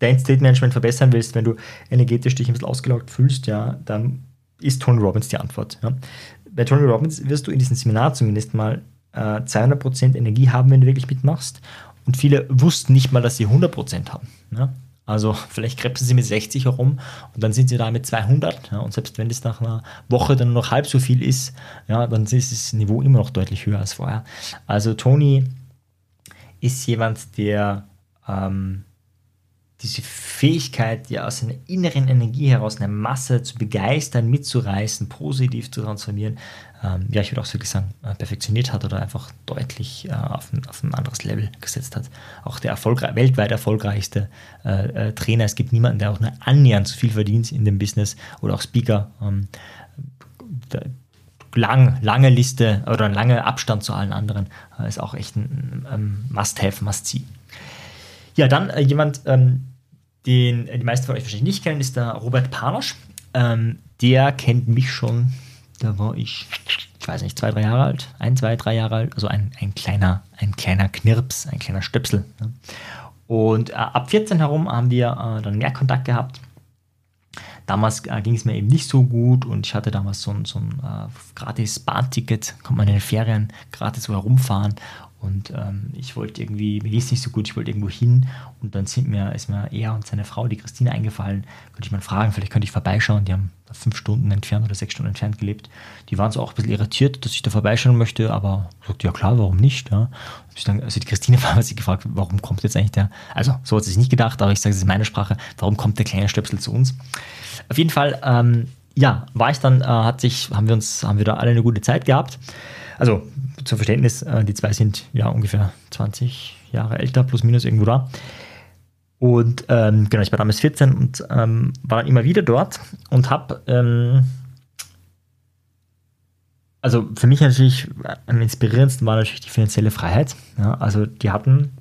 dein State Management verbessern willst, wenn du energetisch dich ein bisschen ausgelaugt fühlst, ja, dann ist Tony Robbins die Antwort. Ja? Bei Tony Robbins wirst du in diesem Seminar zumindest mal äh, 200% Energie haben, wenn du wirklich mitmachst. Und viele wussten nicht mal, dass sie 100% haben. Ja? Also vielleicht krebsen sie mit 60 herum und dann sind sie da mit 200. Ja, und selbst wenn das nach einer Woche dann noch halb so viel ist, ja, dann ist das Niveau immer noch deutlich höher als vorher. Also Tony ist jemand, der ähm, diese Fähigkeit, ja aus einer inneren Energie heraus eine Masse zu begeistern, mitzureißen, positiv zu transformieren, ähm, ja, ich würde auch wirklich sagen, äh, perfektioniert hat oder einfach deutlich äh, auf, ein, auf, ein, anderes Level gesetzt hat. Auch der erfolgreich, weltweit erfolgreichste äh, äh, Trainer. Es gibt niemanden, der auch nur annähernd so viel verdient in dem Business oder auch Speaker. Ähm, lang, lange Liste oder ein langer Abstand zu allen anderen äh, ist auch echt ein, ein Must-Have, Must-See. Ja, dann äh, jemand, ähm, den die meisten von euch wahrscheinlich nicht kennen, ist der Robert Panasch. Ähm, der kennt mich schon, da war ich, ich weiß nicht, zwei, drei Jahre alt, ein, zwei, drei Jahre alt, also ein, ein, kleiner, ein kleiner Knirps, ein kleiner Stöpsel. Ne? Und äh, ab 14 herum haben wir äh, dann mehr Kontakt gehabt. Damals äh, ging es mir eben nicht so gut und ich hatte damals so ein, so ein äh, gratis Bahnticket, konnte man in den Ferien gratis so herumfahren und ähm, ich wollte irgendwie, mir ging es nicht so gut, ich wollte irgendwo hin. Und dann sind mir, ist mir er und seine Frau, die Christine, eingefallen. Könnte ich mal fragen, vielleicht könnte ich vorbeischauen. Die haben fünf Stunden entfernt oder sechs Stunden entfernt gelebt. Die waren so auch ein bisschen irritiert, dass ich da vorbeischauen möchte, aber sagte, ja klar, warum nicht? Ja. Dann, also die Christine war sich gefragt, warum kommt jetzt eigentlich der, also so hat sie sich nicht gedacht, aber ich sage es in meiner Sprache, warum kommt der kleine Stöpsel zu uns? Auf jeden Fall, ähm, ja, war ich dann, äh, hat sich, haben wir uns, haben wir da alle eine gute Zeit gehabt. Also zum Verständnis, äh, die zwei sind ja ungefähr 20 Jahre älter, plus minus irgendwo da. Und ähm, genau, ich war damals 14 und ähm, war dann immer wieder dort und habe, ähm, also für mich natürlich am inspirierendsten war natürlich die finanzielle Freiheit. Ja, also die hatten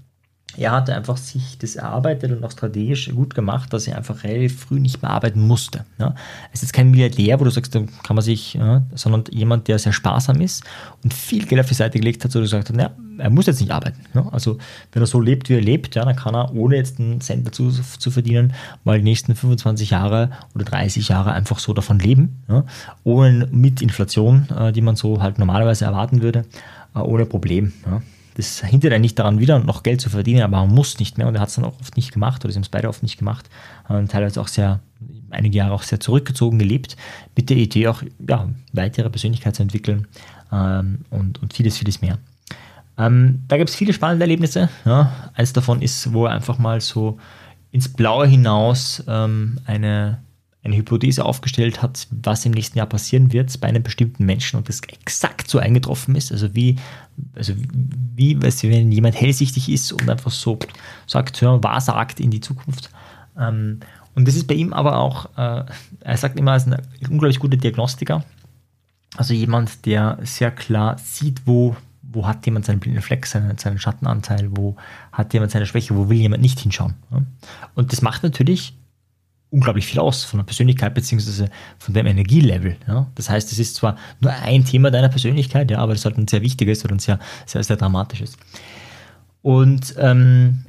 er hatte einfach sich das erarbeitet und auch strategisch gut gemacht, dass er einfach relativ früh nicht mehr arbeiten musste. Ja. Es ist kein Milliardär, wo du sagst, da kann man sich, ja, sondern jemand, der sehr sparsam ist und viel Geld auf die Seite gelegt hat, so gesagt hat, naja, er muss jetzt nicht arbeiten. Ja. Also wenn er so lebt, wie er lebt, dann kann er, ohne jetzt einen Cent dazu zu verdienen, mal die nächsten 25 Jahre oder 30 Jahre einfach so davon leben, ohne mit Inflation, äh, die man so halt normalerweise erwarten würde, äh, ohne Problem. Das hindert einen nicht daran, wieder noch Geld zu verdienen, aber man muss nicht mehr und er hat es dann auch oft nicht gemacht oder sie haben es beide oft nicht gemacht. Und teilweise auch sehr, einige Jahre auch sehr zurückgezogen gelebt, mit der Idee auch ja, weitere Persönlichkeit zu entwickeln ähm, und, und vieles, vieles mehr. Ähm, da gibt es viele spannende Erlebnisse. Ja. Eines davon ist, wo er einfach mal so ins Blaue hinaus ähm, eine, eine Hypothese aufgestellt hat, was im nächsten Jahr passieren wird bei einem bestimmten Menschen und das exakt so eingetroffen ist. Also wie, also wie weißt du, wenn jemand hellsichtig ist und einfach so sagt, ja, wahrsagt in die Zukunft. Ähm, und das ist bei ihm aber auch, äh, er sagt immer, er ist ein unglaublich guter Diagnostiker. Also jemand, der sehr klar sieht, wo, wo hat jemand seinen blinden Fleck, seinen, seinen Schattenanteil, wo hat jemand seine Schwäche, wo will jemand nicht hinschauen. Und das macht natürlich unglaublich viel aus von der Persönlichkeit beziehungsweise von dem Energielevel. Ja? Das heißt, es ist zwar nur ein Thema deiner Persönlichkeit, ja, aber es ist halt ein sehr wichtiges oder ein sehr, sehr, sehr dramatisches. Und ähm,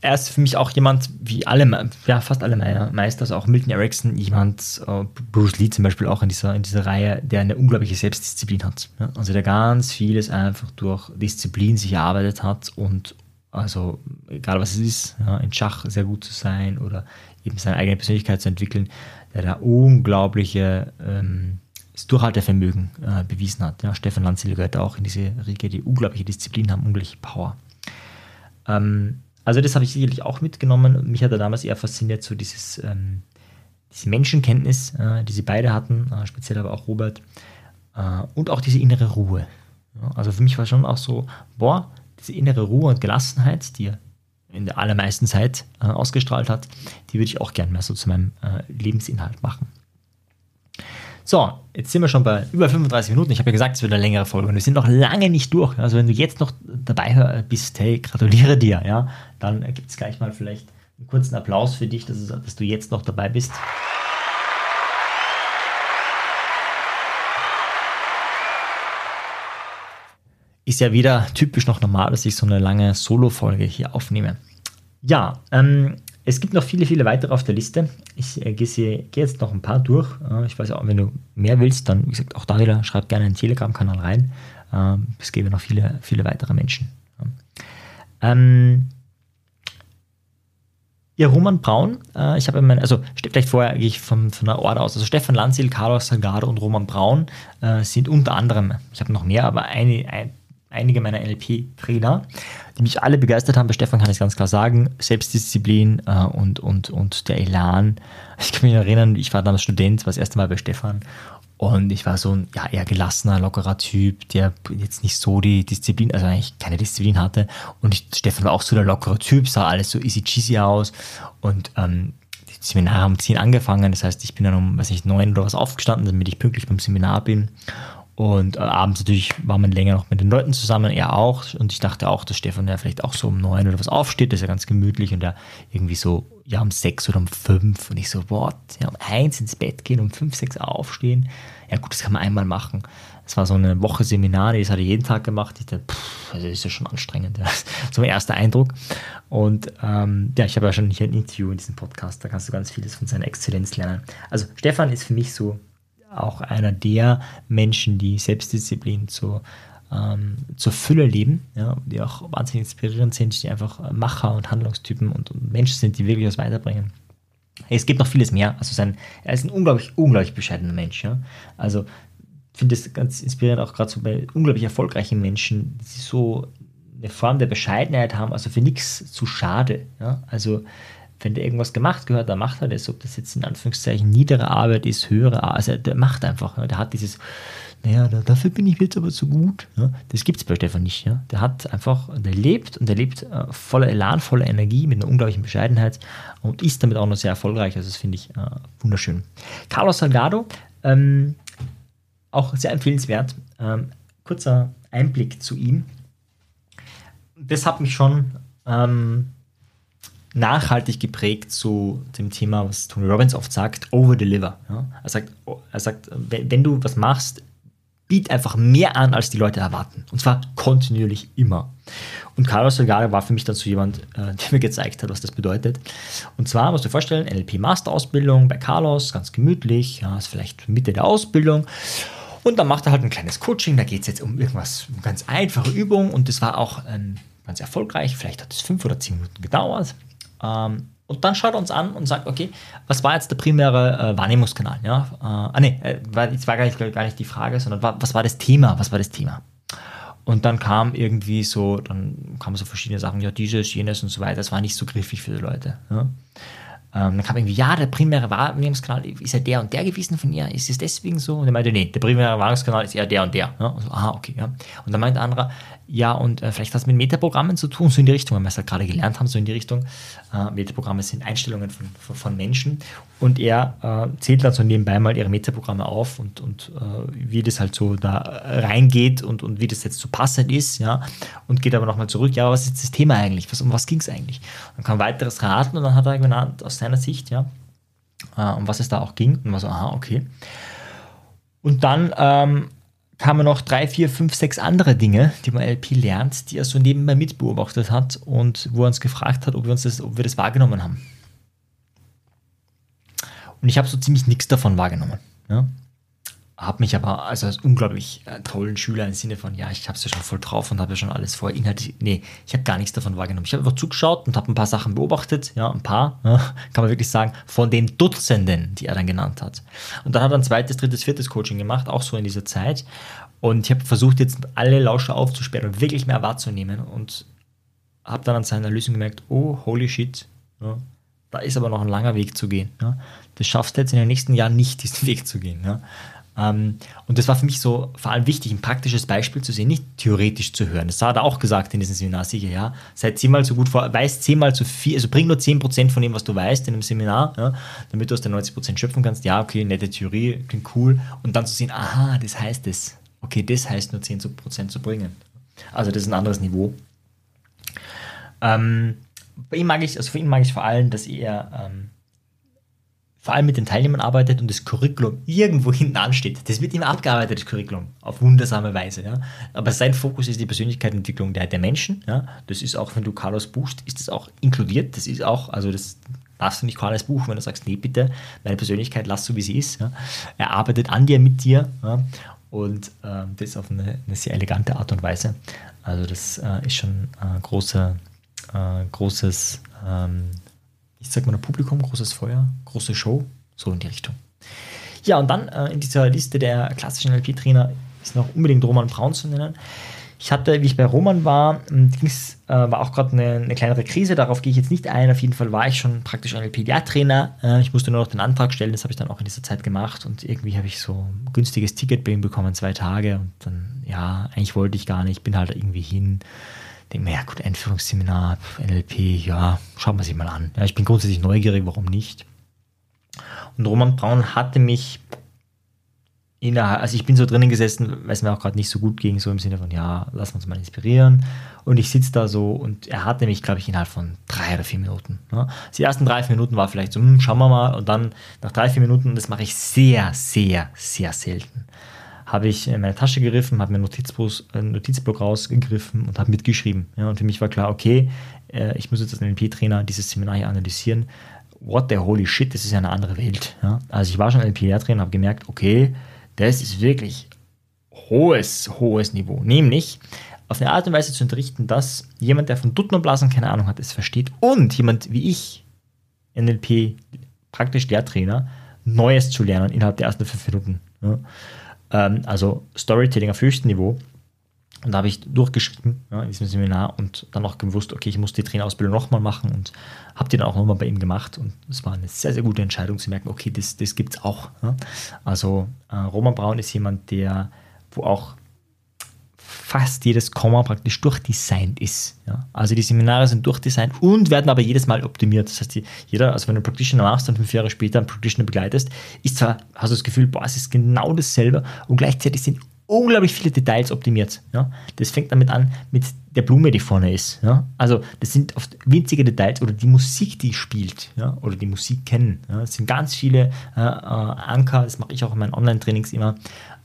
er ist für mich auch jemand, wie alle, ja, fast alle meiner Meister, also auch Milton Erickson, jemand, äh, Bruce Lee zum Beispiel auch in dieser, in dieser Reihe, der eine unglaubliche Selbstdisziplin hat. Ja? Also der ganz vieles einfach durch Disziplin sich erarbeitet hat und also egal was es ist, ja, in Schach sehr gut zu sein oder eben seine eigene Persönlichkeit zu entwickeln, der da unglaubliche ähm, das Durchhaltevermögen äh, bewiesen hat. Ja, Stefan Lanzil gehört auch in diese Riege, die unglaubliche Disziplin haben, unglaubliche Power. Ähm, also das habe ich sicherlich auch mitgenommen. Mich hat er damals eher fasziniert, so dieses, ähm, diese Menschenkenntnis, äh, die sie beide hatten, äh, speziell aber auch Robert, äh, und auch diese innere Ruhe. Ja, also für mich war schon auch so, boah, diese innere Ruhe und Gelassenheit, die er in der allermeisten Zeit äh, ausgestrahlt hat, die würde ich auch gerne mehr so zu meinem äh, Lebensinhalt machen. So, jetzt sind wir schon bei über 35 Minuten. Ich habe ja gesagt, es wird eine längere Folge und wir sind noch lange nicht durch. Also wenn du jetzt noch dabei bist, hey, gratuliere dir, ja, dann gibt es gleich mal vielleicht einen kurzen Applaus für dich, dass, dass du jetzt noch dabei bist. Ist ja wieder typisch noch normal, dass ich so eine lange Solo-Folge hier aufnehme. Ja, ähm, es gibt noch viele, viele weitere auf der Liste. Ich äh, gehe jetzt noch ein paar durch. Äh, ich weiß auch, wenn du mehr willst, dann, wie gesagt, auch da wieder, schreib gerne einen Telegram-Kanal rein. Ähm, es gäbe noch viele, viele weitere Menschen. Ähm, ja, Roman Braun, äh, ich habe mein, also vielleicht vorher gehe ich von, von der Order aus. Also Stefan Lanzil, Carlos Salgado und Roman Braun äh, sind unter anderem, ich habe noch mehr, aber eine, ein, einige meiner NLP-Trainer, die mich alle begeistert haben. Bei Stefan kann ich ganz klar sagen, Selbstdisziplin äh, und, und, und der Elan. Ich kann mich erinnern, ich war damals Student, war das erste Mal bei Stefan und ich war so ein ja, eher gelassener, lockerer Typ, der jetzt nicht so die Disziplin, also eigentlich keine Disziplin hatte. Und ich, Stefan war auch so der lockere Typ, sah alles so easy cheesy aus. Und ähm, die Seminare haben um 10 angefangen, das heißt, ich bin dann um, weiß nicht, 9 oder was aufgestanden, damit ich pünktlich beim Seminar bin. Und äh, abends natürlich war man länger noch mit den Leuten zusammen, er auch. Und ich dachte auch, dass Stefan ja vielleicht auch so um neun oder was aufsteht, das ist ja ganz gemütlich und er irgendwie so, ja, um sechs oder um fünf. Und ich so, what? Ja, um eins ins Bett gehen, um fünf, sechs aufstehen. Ja, gut, das kann man einmal machen. Es war so eine Woche Seminar, das hat er jeden Tag gemacht. Ich dachte, pff, also das ist ja schon anstrengend. So mein erster Eindruck. Und ähm, ja, ich habe ja schon hier ein Interview in diesem Podcast, da kannst du ganz vieles von seiner Exzellenz lernen. Also Stefan ist für mich so auch einer der Menschen, die Selbstdisziplin zu, ähm, zur Fülle leben, ja, die auch wahnsinnig inspirierend sind, die einfach Macher und Handlungstypen und, und Menschen sind, die wirklich was weiterbringen. Es gibt noch vieles mehr. Also sein, er ist ein unglaublich, unglaublich bescheidener Mensch. Ja. Also finde es ganz inspirierend, auch gerade so bei unglaublich erfolgreichen Menschen, die so eine Form der Bescheidenheit haben, also für nichts zu schade. Ja. Also wenn der irgendwas gemacht gehört, dann macht er das. Ob das jetzt in Anführungszeichen niedere Arbeit ist, höhere Arbeit, also der macht einfach. Der hat dieses, naja, dafür bin ich jetzt aber zu gut. Das gibt es bei Stefan nicht. Ja? Der hat einfach, der lebt und der lebt äh, voller Elan, voller Energie, mit einer unglaublichen Bescheidenheit und ist damit auch noch sehr erfolgreich. Also das finde ich äh, wunderschön. Carlos Salgado, ähm, auch sehr empfehlenswert. Ähm, kurzer Einblick zu ihm. Das hat mich schon ähm, nachhaltig geprägt zu dem Thema, was Tony Robbins oft sagt, over-deliver. Ja? Er sagt, er sagt wenn, du was machst, biet einfach mehr an, als die Leute erwarten. Und zwar kontinuierlich immer. Und Carlos Salgado war für mich dann so jemand, äh, der mir gezeigt hat, was das bedeutet. Und zwar musst du dir vorstellen, NLP-Masterausbildung bei Carlos, ganz gemütlich, ja, ist vielleicht Mitte der Ausbildung. Und dann macht er halt ein kleines Coaching, da geht es jetzt um irgendwas, um ganz einfache Übungen und das war auch ähm, ganz erfolgreich. Vielleicht hat es fünf oder zehn Minuten gedauert. Ähm, und dann schaut er uns an und sagt, okay, was war jetzt der primäre äh, Wahrnehmungskanal? Ja? Äh, ah, nee, äh, war, jetzt war gar nicht, gar nicht die Frage, sondern war, was war das Thema? Was war das Thema? Und dann kam irgendwie so, dann kamen so verschiedene Sachen, ja, dieses, jenes und so weiter. Das war nicht so griffig für die Leute. Ja. Ähm, dann kam irgendwie, ja, der primäre Wahrnehmungskanal ist ja der und der gewesen von ihr. Ist es deswegen so? Und er meinte, nee, der primäre Wahrnehmungskanal ist eher der und der. Ja. Und so, aha, okay. Ja. Und dann meinte anderer, ja, und äh, vielleicht hat es mit Metaprogrammen zu tun, so in die Richtung, weil wir es halt gerade gelernt haben, so in die Richtung. Äh, Metaprogramme sind Einstellungen von, von, von Menschen und er äh, zählt dann so nebenbei mal ihre Metaprogramme auf und, und äh, wie das halt so da reingeht und, und wie das jetzt so passend ist, ja, und geht aber nochmal zurück, ja, was ist das Thema eigentlich? Was, um was ging es eigentlich? Dann kam weiteres raten und dann hat er genannt, aus seiner Sicht, ja, äh, um was es da auch ging und war so, aha, okay. Und dann ähm, kamen noch drei, vier, fünf, sechs andere Dinge, die man LP lernt, die er so nebenbei mitbeobachtet hat und wo er uns gefragt hat, ob wir, uns das, ob wir das wahrgenommen haben. Und ich habe so ziemlich nichts davon wahrgenommen. Ja? Habe mich aber also als unglaublich äh, tollen Schüler im Sinne von, ja, ich habe es ja schon voll drauf und habe ja schon alles vorher inhaltlich. Nee, ich habe gar nichts davon wahrgenommen. Ich habe einfach zugeschaut und habe ein paar Sachen beobachtet, ja, ein paar, ja, kann man wirklich sagen, von den Dutzenden, die er dann genannt hat. Und dann hat er ein zweites, drittes, viertes Coaching gemacht, auch so in dieser Zeit. Und ich habe versucht, jetzt alle Lauscher aufzusperren und wirklich mehr wahrzunehmen und habe dann an seiner Lösung gemerkt, oh, holy shit, ja, da ist aber noch ein langer Weg zu gehen. Ja. Das schaffst du jetzt in den nächsten Jahren nicht, diesen Weg zu gehen. Ja. Ähm, und das war für mich so vor allem wichtig, ein praktisches Beispiel zu sehen, nicht theoretisch zu hören. Das hat er auch gesagt in diesem Seminar, sicher, ja. Seid zehnmal so gut vor, weiß zehnmal so viel, also bring nur zehn Prozent von dem, was du weißt in einem Seminar, ja, damit du aus den 90 Prozent schöpfen kannst. Ja, okay, nette Theorie, klingt cool. Und dann zu sehen, aha, das heißt es. Okay, das heißt nur 10 Prozent zu bringen. Also das ist ein anderes Niveau. Ähm, bei ihm mag ich, also für ihn mag ich vor allem, dass er ähm, vor allem mit den Teilnehmern arbeitet und das Curriculum irgendwo hinten ansteht. Das wird immer abgearbeitet, das Curriculum, auf wundersame Weise. Ja. Aber sein Fokus ist die Persönlichkeitsentwicklung der, der Menschen. Ja. Das ist auch, wenn du Carlos buchst, ist das auch inkludiert. Das ist auch, also das darfst du nicht Carlos buchen, wenn du sagst, nee, bitte, meine Persönlichkeit lass so, wie sie ist. Ja. Er arbeitet an dir, mit dir und äh, das auf eine, eine, sehr elegante Art und Weise. Also das äh, ist schon ein großer, äh, großes ähm, ich sag mal, Publikum, großes Feuer, große Show, so in die Richtung. Ja, und dann äh, in dieser Liste der klassischen LP-Trainer ist noch unbedingt Roman Braun zu nennen. Ich hatte, wie ich bei Roman war, ähm, ging's, äh, war auch gerade eine, eine, kleinere Krise, darauf gehe ich jetzt nicht ein. Auf jeden Fall war ich schon praktisch ein LPDA-Trainer. Äh, ich musste nur noch den Antrag stellen, das habe ich dann auch in dieser Zeit gemacht und irgendwie habe ich so ein günstiges Ticket bei ihm bekommen, zwei Tage und dann, ja, eigentlich wollte ich gar nicht, bin halt irgendwie hin denke mir, ja gut, Einführungsseminar, NLP, ja, schaut man sich mal an. Ja, ich bin grundsätzlich neugierig, warum nicht. Und Roman Braun hatte mich innerhalb, also ich bin so drinnen gesessen, weil es mir auch gerade nicht so gut ging, so im Sinne von, ja, lass uns mal inspirieren. Und ich sitze da so und er hatte mich, glaube ich, innerhalb von drei oder vier Minuten. Ne? Die ersten drei, vier Minuten war vielleicht so, hm, schauen wir mal. Und dann nach drei, vier Minuten, das mache ich sehr, sehr, sehr selten habe ich in meine Tasche gegriffen, habe mir einen Notizblock rausgegriffen und habe mitgeschrieben. Ja, und für mich war klar, okay, äh, ich muss jetzt als NLP-Trainer dieses Seminar hier analysieren. What the holy shit, das ist ja eine andere Welt. Ja? Also ich war schon NLP-Trainer und habe gemerkt, okay, das ist wirklich hohes, hohes Niveau. Nämlich auf eine Art und Weise zu unterrichten, dass jemand, der von Duttenblasen keine Ahnung hat, es versteht und jemand wie ich, NLP, praktisch Lehrtrainer, Neues zu lernen innerhalb der ersten fünf Minuten. Ja? Ähm, also Storytelling auf höchstem Niveau. Und da habe ich durchgeschrieben ja, in diesem Seminar und dann auch gewusst, okay, ich muss die Trainerausbildung nochmal machen und habe die dann auch nochmal bei ihm gemacht. Und es war eine sehr, sehr gute Entscheidung zu merken, okay, das, das gibt es auch. Ja. Also äh, Roman Braun ist jemand, der, wo auch fast jedes Komma praktisch durchdesignt ist. Ja? Also die Seminare sind durchdesignt und werden aber jedes Mal optimiert. Das heißt, die, jeder, also wenn du einen Practitioner machst und fünf Jahre später einen Practitioner begleitest, ist zwar, hast du das Gefühl, boah, es ist genau dasselbe und gleichzeitig sind unglaublich viele Details optimiert. Ja? Das fängt damit an mit der Blume, die vorne ist. Ja? Also das sind oft winzige Details oder die Musik, die spielt ja? oder die Musik kennen. Ja? Das sind ganz viele äh, äh, Anker, das mache ich auch in meinen Online-Trainings immer,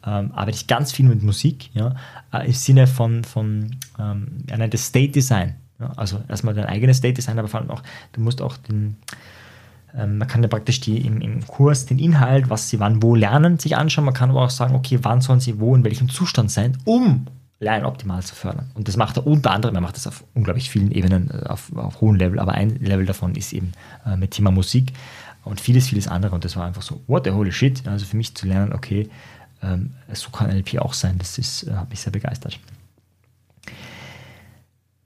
ähm, arbeite ich ganz viel mit Musik, ja, äh, im Sinne von, von ähm, er nennt es State Design. Ja, also erstmal dein eigenes State Design, aber vor allem auch, du musst auch den, ähm, man kann ja praktisch die im, im Kurs den Inhalt, was sie wann wo lernen, sich anschauen. Man kann aber auch sagen, okay, wann sollen sie wo in welchem Zustand sein, um Lernen optimal zu fördern. Und das macht er unter anderem, er macht das auf unglaublich vielen Ebenen, äh, auf, auf hohem Level, aber ein Level davon ist eben äh, mit Thema Musik und vieles, vieles andere. Und das war einfach so, what the holy shit. Also für mich zu lernen, okay, ähm, so kann NLP auch sein. Das ist, äh, hat mich sehr begeistert.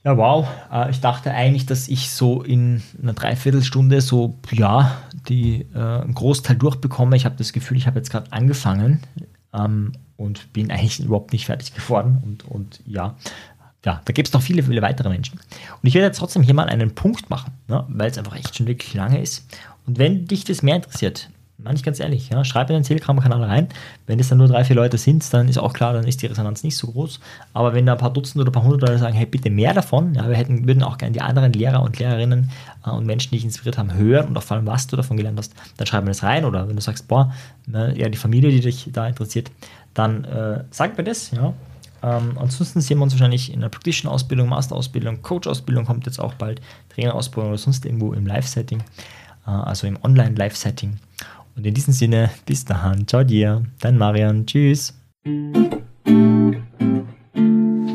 Ja, wow. Äh, ich dachte eigentlich, dass ich so in einer Dreiviertelstunde so, ja, die, äh, einen Großteil durchbekomme. Ich habe das Gefühl, ich habe jetzt gerade angefangen ähm, und bin eigentlich überhaupt nicht fertig geworden. Und, und ja, ja, da gibt es noch viele, viele weitere Menschen. Und ich werde jetzt trotzdem hier mal einen Punkt machen, ne, weil es einfach echt schon wirklich lange ist. Und wenn dich das mehr interessiert, meine ich ganz ehrlich, ja, schreib in den Telegram-Kanal rein. Wenn es dann nur drei, vier Leute sind, dann ist auch klar, dann ist die Resonanz nicht so groß. Aber wenn da ein paar Dutzend oder ein paar hundert Leute sagen, hey, bitte mehr davon, ja, wir hätten, würden auch gerne die anderen Lehrer und Lehrerinnen äh, und Menschen, die dich inspiriert haben, hören und auch vor allem, was du davon gelernt hast, dann schreib mir das rein. Oder wenn du sagst, boah, ne, ja, die Familie, die dich da interessiert, dann äh, sag mir das, ja. Ähm, ansonsten sehen wir uns wahrscheinlich in der Practitioner-Ausbildung, Master-Ausbildung, Coach-Ausbildung kommt jetzt auch bald, Trainer-Ausbildung oder sonst irgendwo im Live-Setting, äh, also im Online-Live-Setting. Und in diesem Sinne, bis dahin. Ciao dir, dein Marian. Tschüss.